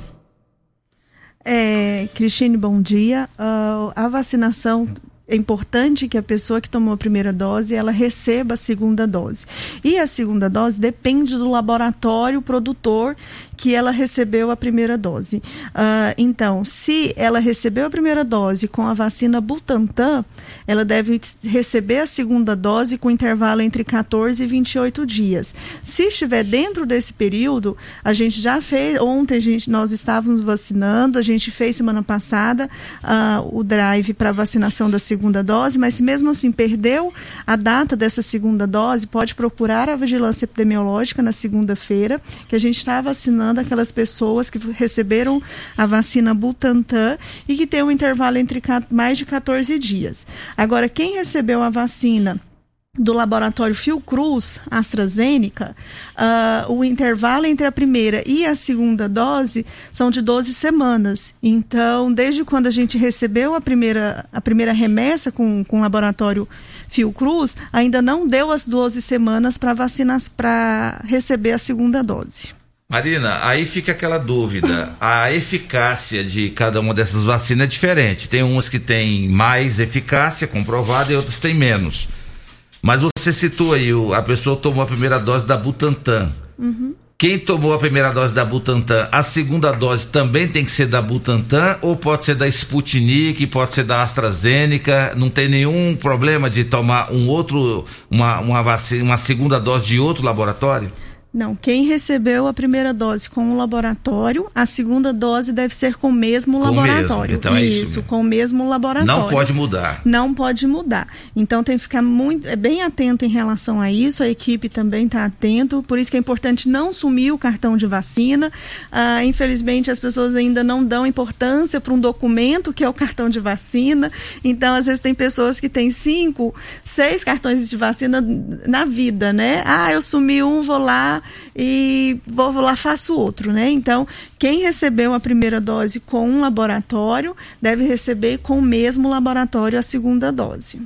É, Cristine, bom dia. Uh, a vacinação é importante que a pessoa que tomou a primeira dose ela receba a segunda dose. E a segunda dose depende do laboratório produtor que ela recebeu a primeira dose. Uh, então, se ela recebeu a primeira dose com a vacina Butantan, ela deve receber a segunda dose com intervalo entre 14 e 28 dias. Se estiver dentro desse período, a gente já fez, ontem gente, nós estávamos vacinando, a gente fez semana passada uh, o drive para vacinação da segunda dose, mas se mesmo assim perdeu a data dessa segunda dose, pode procurar a vigilância epidemiológica na segunda-feira, que a gente está vacinando vacinando aquelas pessoas que receberam a vacina Butantan e que tem um intervalo entre mais de 14 dias. Agora, quem recebeu a vacina do laboratório Fiocruz AstraZeneca, uh, o intervalo entre a primeira e a segunda dose são de 12 semanas. Então, desde quando a gente recebeu a primeira, a primeira remessa com, com o laboratório Fiocruz, ainda não deu as 12 semanas para vacinar para receber a segunda dose. Marina, aí fica aquela dúvida. A eficácia de cada uma dessas vacinas é diferente. Tem umas que têm mais eficácia comprovada e outras têm menos. Mas você citou aí, a pessoa tomou a primeira dose da Butantan. Uhum. quem tomou a primeira dose da Butantan, a segunda dose também tem que ser da Butantan ou pode ser da Sputnik, pode ser da AstraZeneca? Não tem nenhum problema de tomar um outro, uma, uma, vacina, uma segunda dose de outro laboratório? Não, quem recebeu a primeira dose com o laboratório, a segunda dose deve ser com o mesmo Com laboratório. mesmo, então é isso mesmo. com o mesmo laboratório. Não pode mudar. Não pode mudar. Então tem que ficar muito, é bem atento em relação a isso. A equipe também está atento. Por isso que é importante não sumir o cartão de vacina. Ah, infelizmente as pessoas ainda não dão importância para um documento que é o cartão de vacina. Então às vezes tem pessoas que têm cinco, seis cartões de vacina na vida, né? Ah, eu sumi um, vou lá e vou lá faço outro, né? Então quem recebeu a primeira dose com um laboratório deve receber com o mesmo laboratório a segunda dose.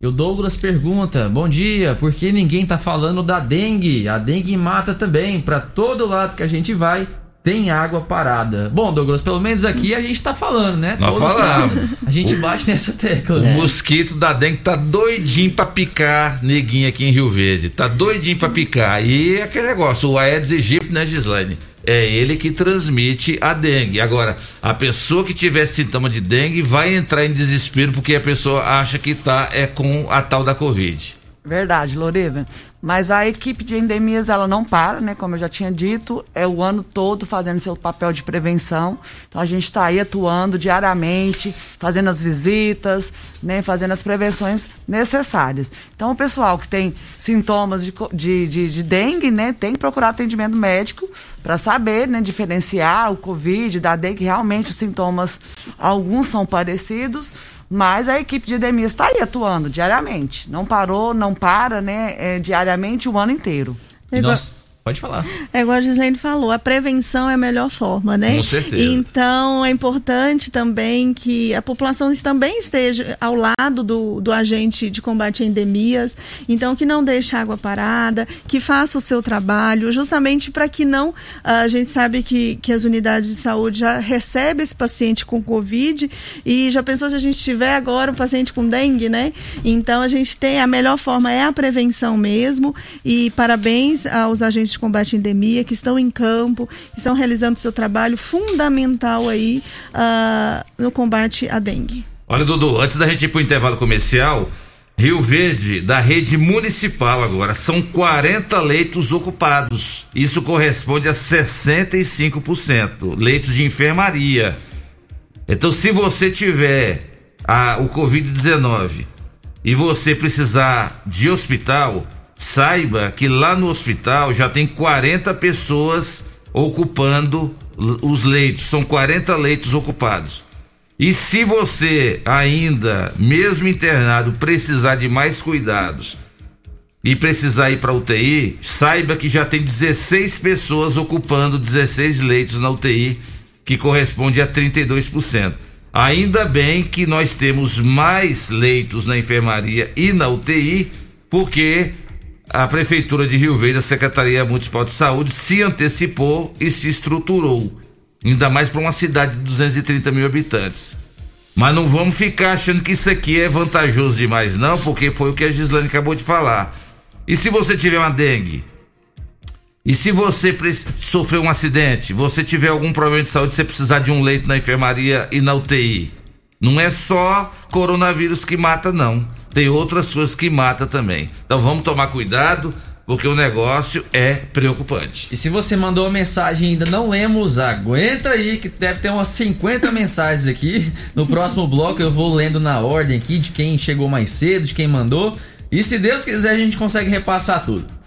E o Douglas pergunta: Bom dia, por que ninguém tá falando da dengue? A dengue mata também. Para todo lado que a gente vai, tem água parada. Bom, Douglas, pelo menos aqui a gente tá falando, né? Nós falamos. A gente bate nessa tecla. O né? mosquito da dengue tá doidinho pra picar neguinho aqui em Rio Verde. Tá doidinho pra picar. E é aquele negócio, o Aedes aegypti, né, Gislaine? É ele que transmite a dengue. Agora, a pessoa que tiver sintoma de dengue vai entrar em desespero porque a pessoa acha que tá é com a tal da Covid. Verdade, Lorena. Mas a equipe de endemias ela não para, né? Como eu já tinha dito, é o ano todo fazendo seu papel de prevenção. Então a gente está aí atuando diariamente, fazendo as visitas, né? Fazendo as prevenções necessárias. Então o pessoal que tem sintomas de, de, de, de dengue, né? Tem que procurar atendimento médico para saber, né? Diferenciar o Covid da dengue. Realmente os sintomas, alguns são parecidos. Mas a equipe de endemias está aí atuando diariamente. Não parou, não para, né? é, diariamente o ano inteiro. Nossa, pode falar. É igual a Gislaine falou, a prevenção é a melhor forma, né? Com certeza. Então é importante também que a população também esteja ao lado do, do agente de combate a endemias, então que não deixe a água parada, que faça o seu trabalho, justamente para que não. ah, A gente sabe que, que as unidades de saúde já recebem esse paciente com Covid e já pensou se a gente tiver agora um paciente com dengue, né? Então a gente tem a melhor forma é a prevenção mesmo e parabéns aos agentes de combate à endemia que estão em campo, estão realizando seu trabalho fundamental aí ah, no combate à dengue. Olha, Dudu, antes da gente ir pro intervalo comercial, Rio Verde, da rede municipal agora, são 40 leitos ocupados. Isso corresponde a 65%. Leitos de enfermaria. Então, se você tiver a, o Covid-19 e você precisar de hospital, saiba que lá no hospital já tem 40 pessoas ocupando os leitos. São 40 leitos ocupados. E se você ainda, mesmo internado, precisar de mais cuidados e precisar ir para UTI, saiba que já tem 16 pessoas ocupando 16 leitos na UTI, que corresponde a 32%. Ainda bem que nós temos mais leitos na enfermaria e na UTI, porque a Prefeitura de Rio Verde, a Secretaria Municipal de Saúde, se antecipou e se estruturou. Ainda mais para uma cidade de 230 mil habitantes. Mas não vamos ficar achando que isso aqui é vantajoso demais, não, porque foi o que a Gislane acabou de falar. E se você tiver uma dengue? E se você sofreu um acidente, você tiver algum problema de saúde, você precisar de um leito na enfermaria e na UTI? Não é só coronavírus que mata, não. Tem outras coisas que mata também. Então vamos tomar cuidado, porque o negócio é preocupante. E se você mandou uma mensagem e ainda não lemos, aguenta aí que deve ter umas 50 mensagens aqui. No próximo bloco eu vou lendo na ordem aqui de quem chegou mais cedo, de quem mandou. E se Deus quiser a gente consegue repassar tudo.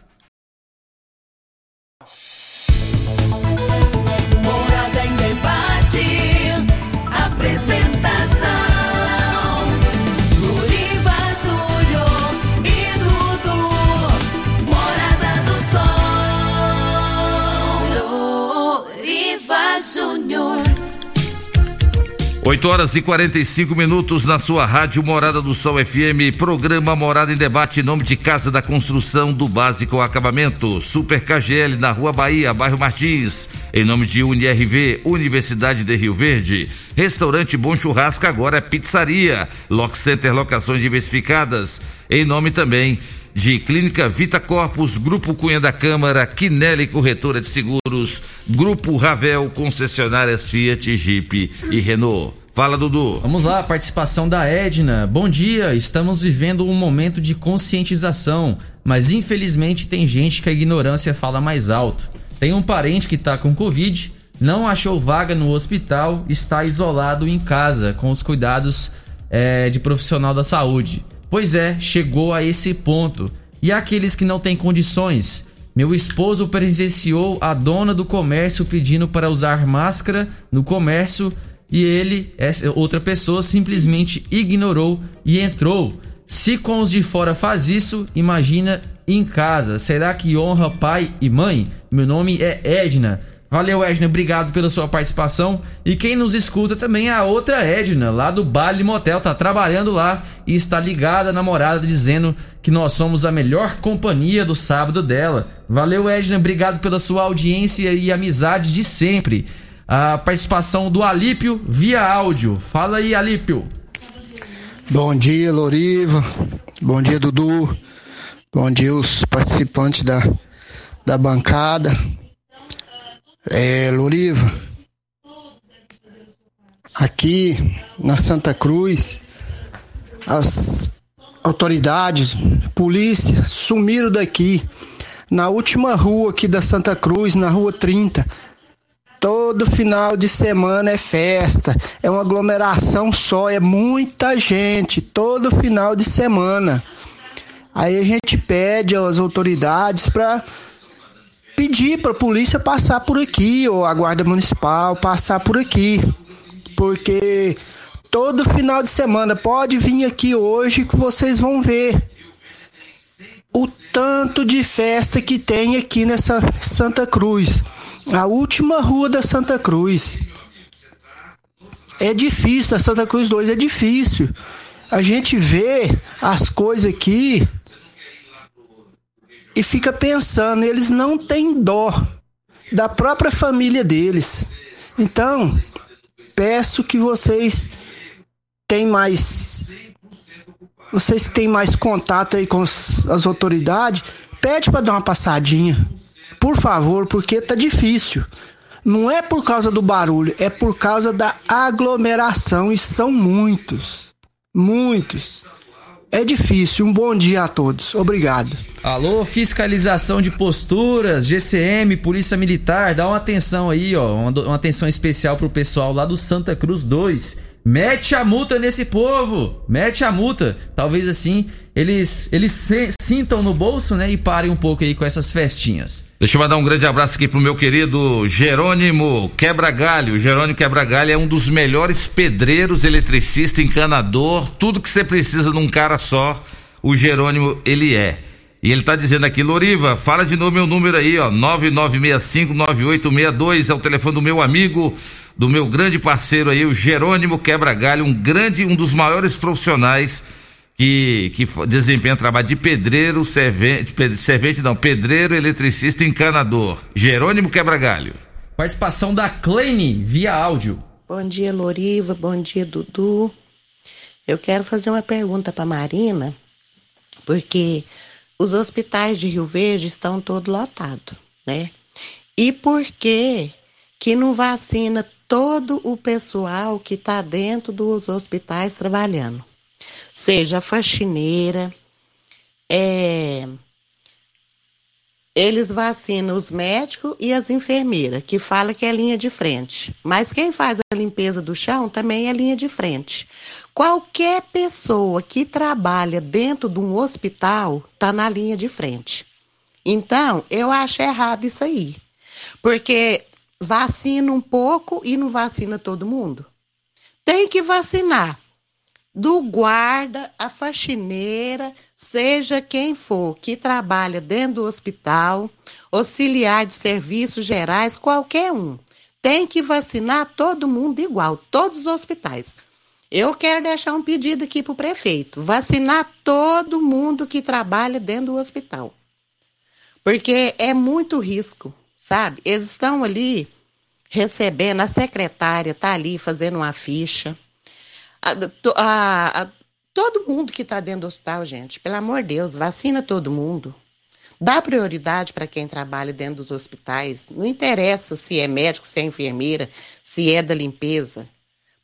8 horas e 45 minutos na sua rádio Morada do Sol FM, programa Morada em Debate, em nome de Casa da Construção do Básico Acabamento, Super KGL na Rua Bahia, bairro Martins, em nome de UniRV, Universidade de Rio Verde, Restaurante Bom Churrasco agora é pizzaria, Lock Center Locações Diversificadas, em nome também de Clínica Vita Corpus, Grupo Cunha da Câmara, Quinelli Corretora de Seguros, Grupo Ravel, concessionárias Fiat, Jeep e Renault. Fala, Dudu. Vamos lá, participação da Edna. Bom dia, estamos vivendo um momento de conscientização, mas infelizmente tem gente que a ignorância fala mais alto. Tem um parente que tá com Covid, não achou vaga no hospital, está isolado em casa com os cuidados é, de profissional da saúde. Pois é, chegou a esse ponto. E aqueles que não têm condições? Meu esposo presenciou a dona do comércio pedindo para usar máscara no comércio e ele, essa outra pessoa, simplesmente ignorou e entrou. Se com os de fora faz isso, imagina em casa. Será que honra pai e mãe? Meu nome é Edna. Valeu, Edna, obrigado pela sua participação. E quem nos escuta também é a outra Edna, lá do Bali Motel, tá trabalhando lá e está ligada na morada dizendo que nós somos a melhor companhia do sábado dela. Valeu, Edna, obrigado pela sua audiência e amizade de sempre. A participação do Alípio via áudio. Fala aí, Alípio. Bom dia, Loriva. Bom dia, Dudu. Bom dia, os participantes da, da bancada. É, Loriva, aqui na Santa Cruz, as autoridades, polícia, sumiram daqui. Na última rua aqui da Santa Cruz, na rua 30. Todo final de semana é festa, é uma aglomeração só, é muita gente, todo final de semana. Aí a gente pede às autoridades para pedir para a polícia passar por aqui, ou a guarda municipal passar por aqui, porque todo final de semana pode vir aqui hoje que vocês vão ver o tanto de festa que tem aqui nessa Santa Cruz, a última rua da Santa Cruz. É difícil, a Santa Cruz 2 é difícil. A gente vê as coisas aqui e fica pensando, eles não têm dó da própria família deles. Então, peço que vocês tenham mais vocês têm mais contato aí com as autoridades, pede para dar uma passadinha. Por favor, porque tá difícil. Não é por causa do barulho, é por causa da aglomeração e são muitos. Muitos. É difícil. Um bom dia a todos. Obrigado. Alô, fiscalização de posturas, GCM, Polícia Militar, dá uma atenção aí, ó, uma, uma atenção especial pro pessoal lá do Santa Cruz 2. Mete a multa nesse povo, mete a multa. Talvez assim eles eles se, sintam no bolso, né, e parem um pouco aí com essas festinhas. Deixa eu mandar um grande abraço aqui pro meu querido Jerônimo Quebra-Galho. Jerônimo Quebra-Galho é um dos melhores pedreiros, eletricista, encanador, tudo que você precisa num cara só, o Jerônimo ele é. E ele tá dizendo aqui, Loriva, fala de novo meu número aí, ó, 99659862, é o telefone do meu amigo, do meu grande parceiro aí, o Jerônimo Quebra-Galho, um grande, um dos maiores profissionais que, que desempenha trabalho de pedreiro, servente, servente não, pedreiro, eletricista, encanador. Jerônimo Quebra-Galho. Participação da Kleine via áudio. Bom dia, Loriva. Bom dia, Dudu. Eu quero fazer uma pergunta para Marina, porque os hospitais de Rio Verde estão todos lotados, né? E por que que não vacina todo o pessoal que está dentro dos hospitais trabalhando? Seja faxineira, é, eles vacinam os médicos e as enfermeiras, que fala que é linha de frente. Mas quem faz a limpeza do chão também é linha de frente. Qualquer pessoa que trabalha dentro de um hospital está na linha de frente. Então, eu acho errado isso aí. Porque vacina um pouco e não vacina todo mundo. Tem que vacinar do guarda, a faxineira, seja quem for que trabalha dentro do hospital, auxiliar de serviços gerais, qualquer um. Tem que vacinar todo mundo igual, todos os hospitais. Eu quero deixar um pedido aqui para o prefeito: vacinar todo mundo que trabalha dentro do hospital. Porque é muito risco, sabe? Eles estão ali recebendo, a secretária está ali fazendo uma ficha a, a, Todo mundo que está dentro do hospital, gente, pelo amor de Deus, vacina todo mundo. Dá prioridade para quem trabalha dentro dos hospitais. Não interessa se é médico, se é enfermeira, se é da limpeza.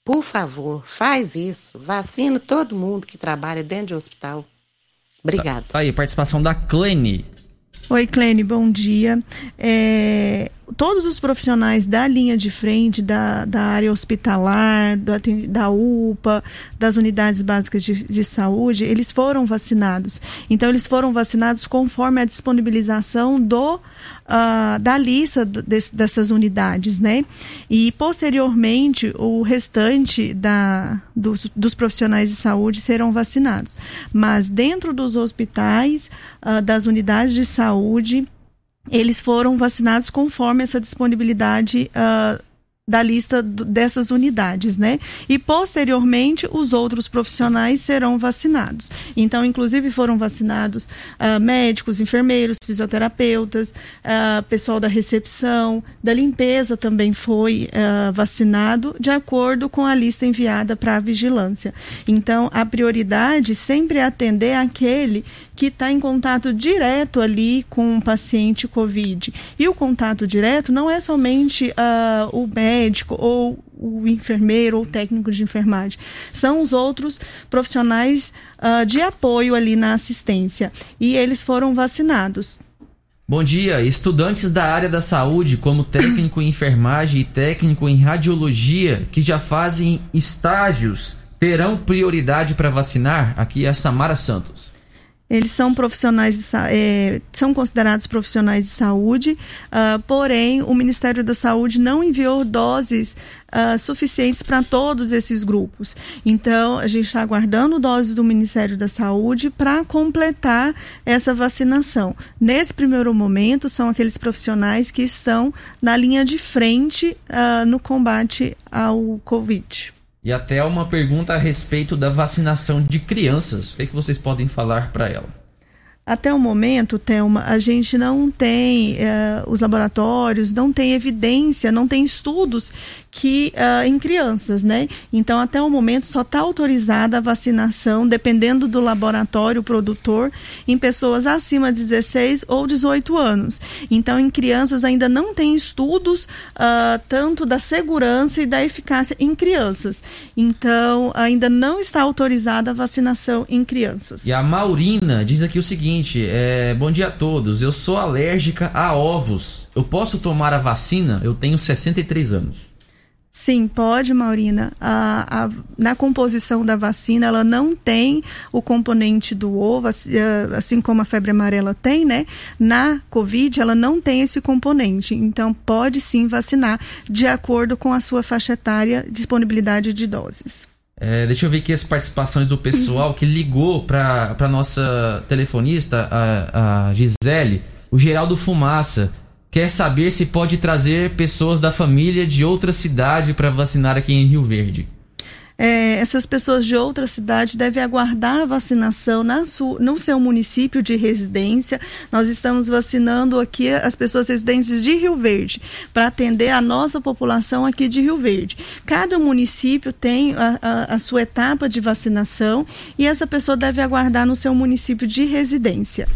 Por favor, faz isso. Vacina todo mundo que trabalha dentro de hospital. Obrigada. Tá aí, participação da Clene. Oi, Clene, bom dia. É, todos os profissionais da linha de frente, da, da área hospitalar, da, da UPA, das unidades básicas de, de saúde, eles foram vacinados. Então, eles foram vacinados conforme a disponibilização do uh, da lista dessas unidades, né? E posteriormente o restante da, dos, dos, profissionais de saúde serão vacinados. Mas dentro dos hospitais, uh, das unidades de saúde, eles foram vacinados conforme essa disponibilidade uh, da lista dessas unidades, né? E posteriormente os outros profissionais serão vacinados. Então, inclusive foram vacinados uh, médicos, enfermeiros, fisioterapeutas, uh, pessoal da recepção, da limpeza também foi uh, vacinado de acordo com a lista enviada para a vigilância. Então, a prioridade sempre é atender aquele que está em contato direto ali com um paciente COVID. E o contato direto não é somente uh, o médico ou o enfermeiro ou técnico de enfermagem. São os outros profissionais uh, de apoio ali na assistência. E eles foram vacinados. Bom dia. Estudantes da área da saúde, como técnico em enfermagem e técnico em radiologia, que já fazem estágios, terão prioridade para vacinar? Aqui é a Samara Santos. Eles são profissionais, de, é, são considerados profissionais de saúde, uh, porém o Ministério da Saúde não enviou doses uh, suficientes para todos esses grupos. Então a gente está aguardando doses do Ministério da Saúde para completar essa vacinação. Nesse primeiro momento são aqueles profissionais que estão na linha de frente uh, no combate ao Covid. E até uma pergunta a respeito da vacinação de crianças. O que, é que vocês podem falar para ela? Até o momento, Thelma, a gente não tem, uh, os laboratórios não tem evidência, não tem estudos que uh, em crianças, né? Então, até o momento, só está autorizada a vacinação, dependendo do laboratório produtor, em pessoas acima de 16 ou 18 anos. Então, em crianças ainda não tem estudos uh, tanto da segurança e da eficácia em crianças. Então, ainda não está autorizada a vacinação em crianças. E a Maurina diz aqui o seguinte seguinte: é, bom dia a todos. Eu sou alérgica a ovos. Eu posso tomar a vacina? Eu tenho 63 anos. Sim, pode, Maurina. A, a, na composição da vacina, ela não tem o componente do ovo, assim como a febre amarela tem, né? Na Covid, ela não tem esse componente. Então, pode sim vacinar, de acordo com a sua faixa etária, disponibilidade de doses. É, deixa eu ver aqui as participações do pessoal que ligou para a nossa telefonista, a, a Gisele, o Geraldo Fumaça. Quer saber se pode trazer pessoas da família de outra cidade para vacinar aqui em Rio Verde é, essas pessoas de outra cidade devem aguardar a vacinação na sua, no seu município de residência. Nós estamos vacinando aqui as pessoas residentes de Rio Verde para atender a nossa população aqui de Rio Verde. Cada município tem a, a, a sua etapa de vacinação e essa pessoa deve aguardar no seu município de residência.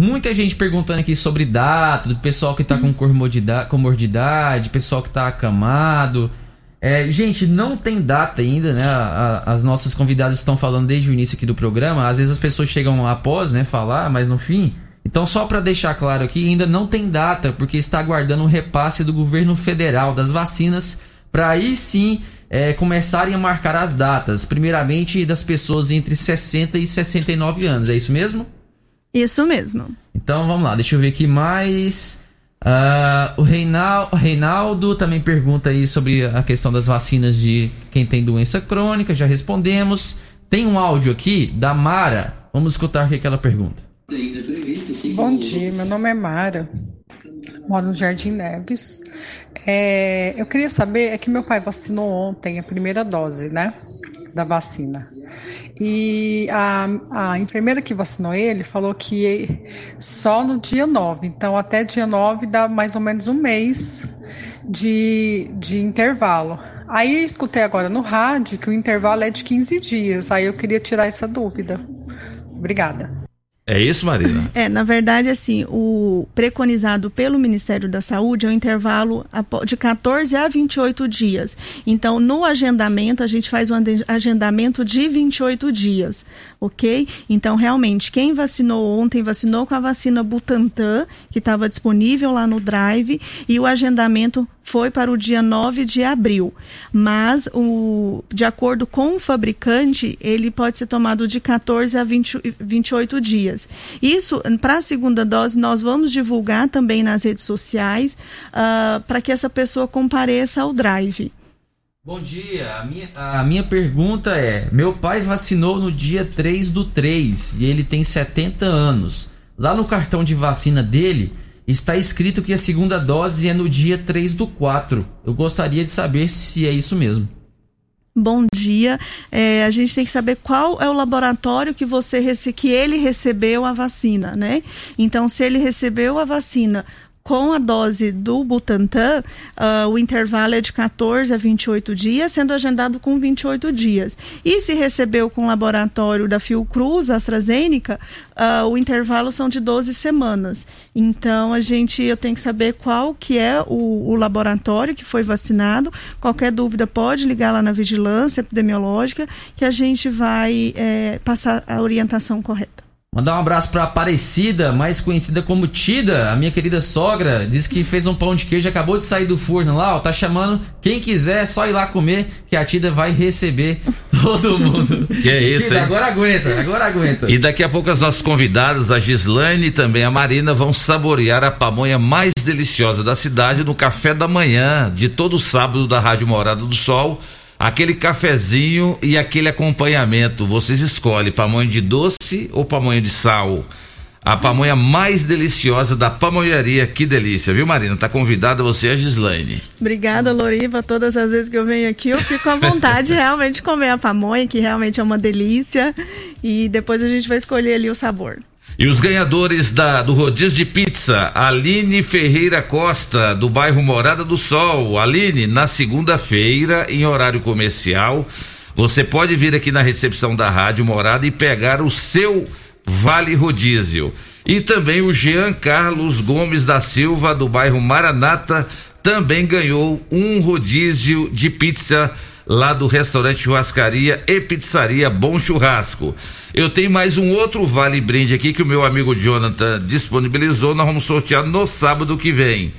Muita gente perguntando aqui sobre data, do pessoal que está com comorbidade, pessoal que está acamado. É, gente, não tem data ainda, né? A, a, as nossas convidadas estão falando desde o início aqui do programa. Às vezes as pessoas chegam após, né, falar, mas no fim. Então, só para deixar claro aqui, ainda não tem data, porque está aguardando um repasse do governo federal das vacinas, para aí sim é, começarem a marcar as datas. Primeiramente das pessoas entre 60 e 69 anos, é isso mesmo? Isso mesmo. Então vamos lá, deixa eu ver aqui mais. Uh, o Reinaldo, Reinaldo também pergunta aí sobre a questão das vacinas de quem tem doença crônica, já respondemos. Tem um áudio aqui da Mara. Vamos escutar o que ela pergunta. Bom dia, meu nome é Mara, moro no Jardim Neves. É, eu queria saber, é que meu pai vacinou ontem a primeira dose, né, da vacina. E a, a enfermeira que vacinou ele falou que só no dia 9, então até dia 9 dá mais ou menos um mês de, de intervalo. Aí escutei agora no rádio que o intervalo é de 15 dias. Aí eu queria tirar essa dúvida. Obrigada. É isso, Marina? É, na verdade, assim, o preconizado pelo Ministério da Saúde é um intervalo de 14 a 28 dias. Então, no agendamento, a gente faz um agendamento de 28 dias, ok? Então, realmente, quem vacinou ontem, vacinou com a vacina Butantan, que estava disponível lá no Drive, e o agendamento foi para o dia 9 de abril. Mas, o, de acordo com o fabricante, ele pode ser tomado de 14 a 20, 28 dias. Isso, para a segunda dose, nós vamos divulgar também nas redes sociais uh, para que essa pessoa compareça ao drive. Bom dia, a minha, a minha pergunta é: meu pai vacinou no dia 3 do 3 e ele tem 70 anos. Lá no cartão de vacina dele está escrito que a segunda dose é no dia 3 do 4. Eu gostaria de saber se é isso mesmo. Bom dia. É, a gente tem que saber qual é o laboratório que você que ele recebeu a vacina, né? Então, se ele recebeu a vacina com a dose do Butantan, uh, o intervalo é de 14 a 28 dias, sendo agendado com 28 dias. E se recebeu com o laboratório da Fiocruz, AstraZeneca, uh, o intervalo são de 12 semanas. Então, a gente, eu tenho que saber qual que é o, o laboratório que foi vacinado. Qualquer dúvida pode ligar lá na vigilância epidemiológica, que a gente vai é, passar a orientação correta. Mandar um abraço pra Aparecida, mais conhecida como Tida, a minha querida sogra. Diz que fez um pão de queijo, acabou de sair do forno lá, ó. Tá chamando quem quiser, é só ir lá comer, que a Tida vai receber (laughs) todo mundo. Que é isso, Tida, hein? agora aguenta, agora aguenta. E daqui a pouco as nossas convidadas, a Gislaine e também a Marina, vão saborear a pamonha mais deliciosa da cidade no café da manhã de todo sábado da Rádio Morada do Sol aquele cafezinho e aquele acompanhamento. Vocês escolhem pamonha de doce ou pamonha de sal. A pamonha mais deliciosa da pamonharia, que delícia, viu Marina? Tá convidada você, a Gislaine. Obrigada, Loriva. Todas as vezes que eu venho aqui, eu fico à vontade (laughs) realmente de comer a pamonha, que realmente é uma delícia. E depois a gente vai escolher ali o sabor. E os ganhadores da, do rodízio de pizza, Aline Ferreira Costa, do bairro Morada do Sol. Aline, na segunda-feira, em horário comercial, você pode vir aqui na recepção da Rádio Morada e pegar o seu Vale Rodízio. E também o Jean Carlos Gomes da Silva, do bairro Maranata, também ganhou um rodízio de pizza lá do restaurante Churrascaria e Pizzaria Bom Churrasco. Eu tenho mais um outro vale brinde aqui que o meu amigo Jonathan disponibilizou. Nós vamos sortear no sábado que vem.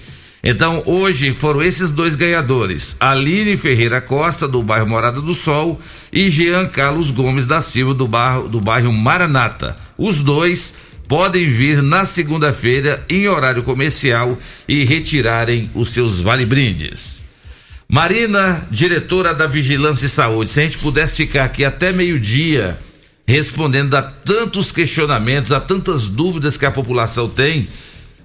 Então, hoje foram esses dois ganhadores: Aline Ferreira Costa, do bairro Morada do Sol, e Jean Carlos Gomes da Silva, do bairro, do bairro Maranata. Os dois podem vir na segunda-feira, em horário comercial, e retirarem os seus vale-brindes. Marina, diretora da Vigilância e Saúde, se a gente pudesse ficar aqui até meio-dia respondendo a tantos questionamentos, a tantas dúvidas que a população tem.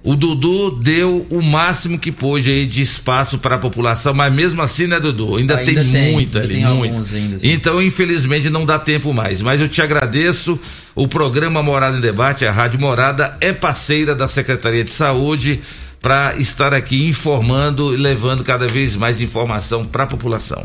O Dudu deu o máximo que pôde aí de espaço para a população, mas mesmo assim, né, Dudu? Ainda, Ainda tem, tem, muita ainda ali, tem muita. ainda. Então, infelizmente, não dá tempo mais. Mas eu te agradeço. O programa Morada em Debate, a Rádio Morada, é parceira da Secretaria de Saúde para estar aqui informando e levando cada vez mais informação para a população.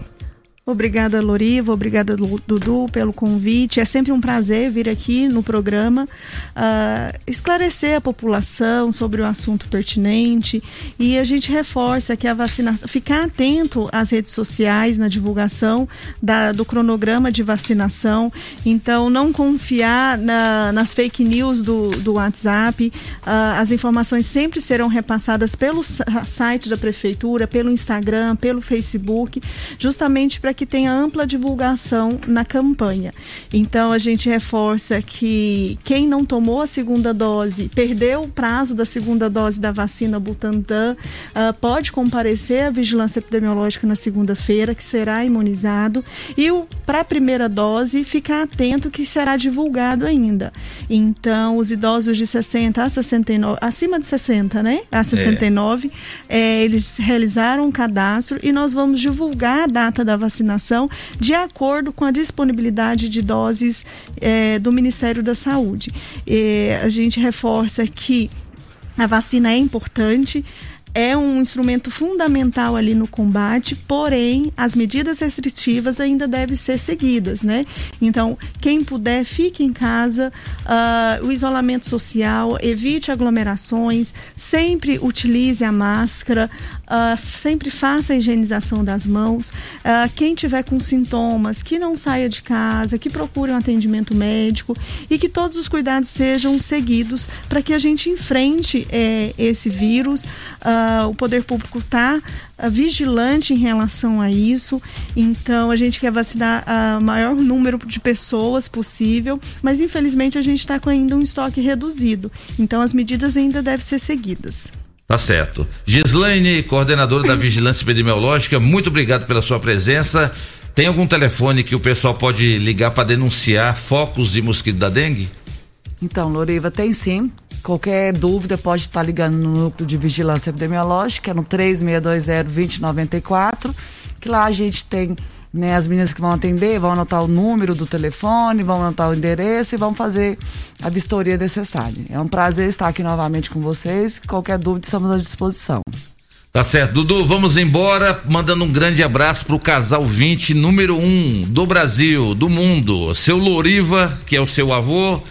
Obrigada, Loriva. Obrigada, Dudu, pelo convite. É sempre um prazer vir aqui no programa ah, esclarecer a população sobre o assunto pertinente e a gente reforça que a vacinação, ficar atento às redes sociais na divulgação da- do cronograma de vacinação. Então, não confiar na- nas fake news do, do WhatsApp. Ah, as informações sempre serão repassadas pelo site da prefeitura, pelo Instagram, pelo Facebook, justamente para que tenha ampla divulgação na campanha. Então a gente reforça que quem não tomou a segunda dose, perdeu o prazo da segunda dose da vacina Butantan, ah, pode comparecer à vigilância epidemiológica na segunda-feira, que será imunizado, e para a primeira dose, ficar atento que será divulgado ainda. Então, os idosos de 60 a 69, acima de 60, né? A 69, eh, eles realizaram um cadastro e nós vamos divulgar a data da vacinação de acordo com a disponibilidade de doses eh, do Ministério da Saúde. Eh, a gente reforça que a vacina é importante. É um instrumento fundamental ali no combate, porém as medidas restritivas ainda devem ser seguidas, né? Então, quem puder, fique em casa, uh, o isolamento social, evite aglomerações, sempre utilize a máscara, uh, sempre faça a higienização das mãos. Uh, quem tiver com sintomas, que não saia de casa, que procure um atendimento médico e que todos os cuidados sejam seguidos para que a gente enfrente eh, esse vírus. Uh, o poder público está uh, vigilante em relação a isso, então a gente quer vacinar o uh, maior número de pessoas possível, mas infelizmente a gente está com ainda um estoque reduzido, então as medidas ainda devem ser seguidas. Tá certo. Gislaine, coordenadora da Vigilância Epidemiológica, muito obrigado pela sua presença. Tem algum telefone que o pessoal pode ligar para denunciar focos de mosquito da dengue? Então, Loriva, tem sim. Qualquer dúvida pode estar ligando no núcleo de vigilância epidemiológica, no 3620-2094, que lá a gente tem né, as meninas que vão atender, vão anotar o número do telefone, vão anotar o endereço e vão fazer a vistoria necessária. É um prazer estar aqui novamente com vocês. Qualquer dúvida, estamos à disposição. Tá certo. Dudu, vamos embora, mandando um grande abraço pro casal 20, número 1 um do Brasil, do mundo. Seu Loriva, que é o seu avô,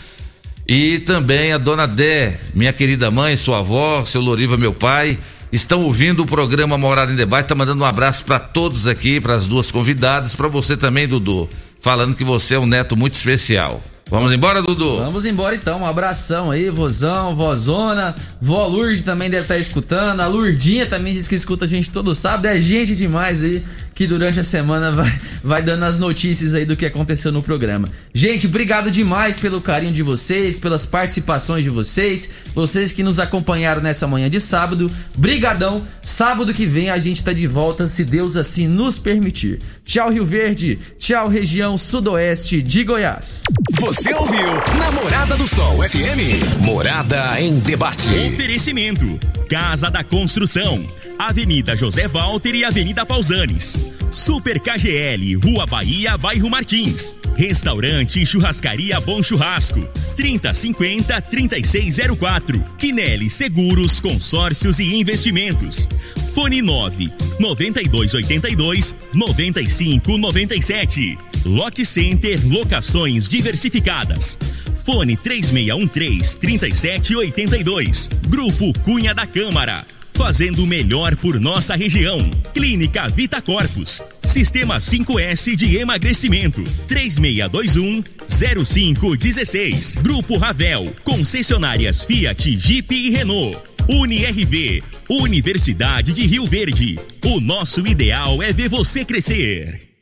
e também a dona Dé, minha querida mãe, sua avó, seu Loriva, meu pai, estão ouvindo o programa Morada em Debate. Tá mandando um abraço para todos aqui, para as duas convidadas, para você também, Dudu, falando que você é um neto muito especial. Vamos embora, Dudu? Vamos embora então. Um abração aí, vozão, vozona. Vó Lourdes também deve estar tá escutando. A Lurdinha também diz que escuta a gente todo sábado. É gente demais aí que durante a semana vai, vai dando as notícias aí do que aconteceu no programa. Gente, obrigado demais pelo carinho de vocês, pelas participações de vocês, vocês que nos acompanharam nessa manhã de sábado. Brigadão. Sábado que vem a gente tá de volta, se Deus assim nos permitir. Tchau, Rio Verde. Tchau, região sudoeste de Goiás. Você ouviu Namorada do Sol FM. Morada em debate. Oferecimento: Casa da Construção, Avenida José Walter e Avenida Pausanes. Super KGL, Rua Bahia, Bairro Martins. Restaurante Churrascaria Bom Churrasco. 3050 3604. Quinelli Seguros, Consórcios e Investimentos. Fone 9 9282 9597. Lock Center Locações Diversificadas. Fone 3613 3782. Grupo Cunha da Câmara. Fazendo o melhor por nossa região. Clínica Vita Corpus. Sistema 5S de emagrecimento. 3621 0516. Grupo Ravel. Concessionárias Fiat, Jeep e Renault. UniRV. Universidade de Rio Verde. O nosso ideal é ver você crescer.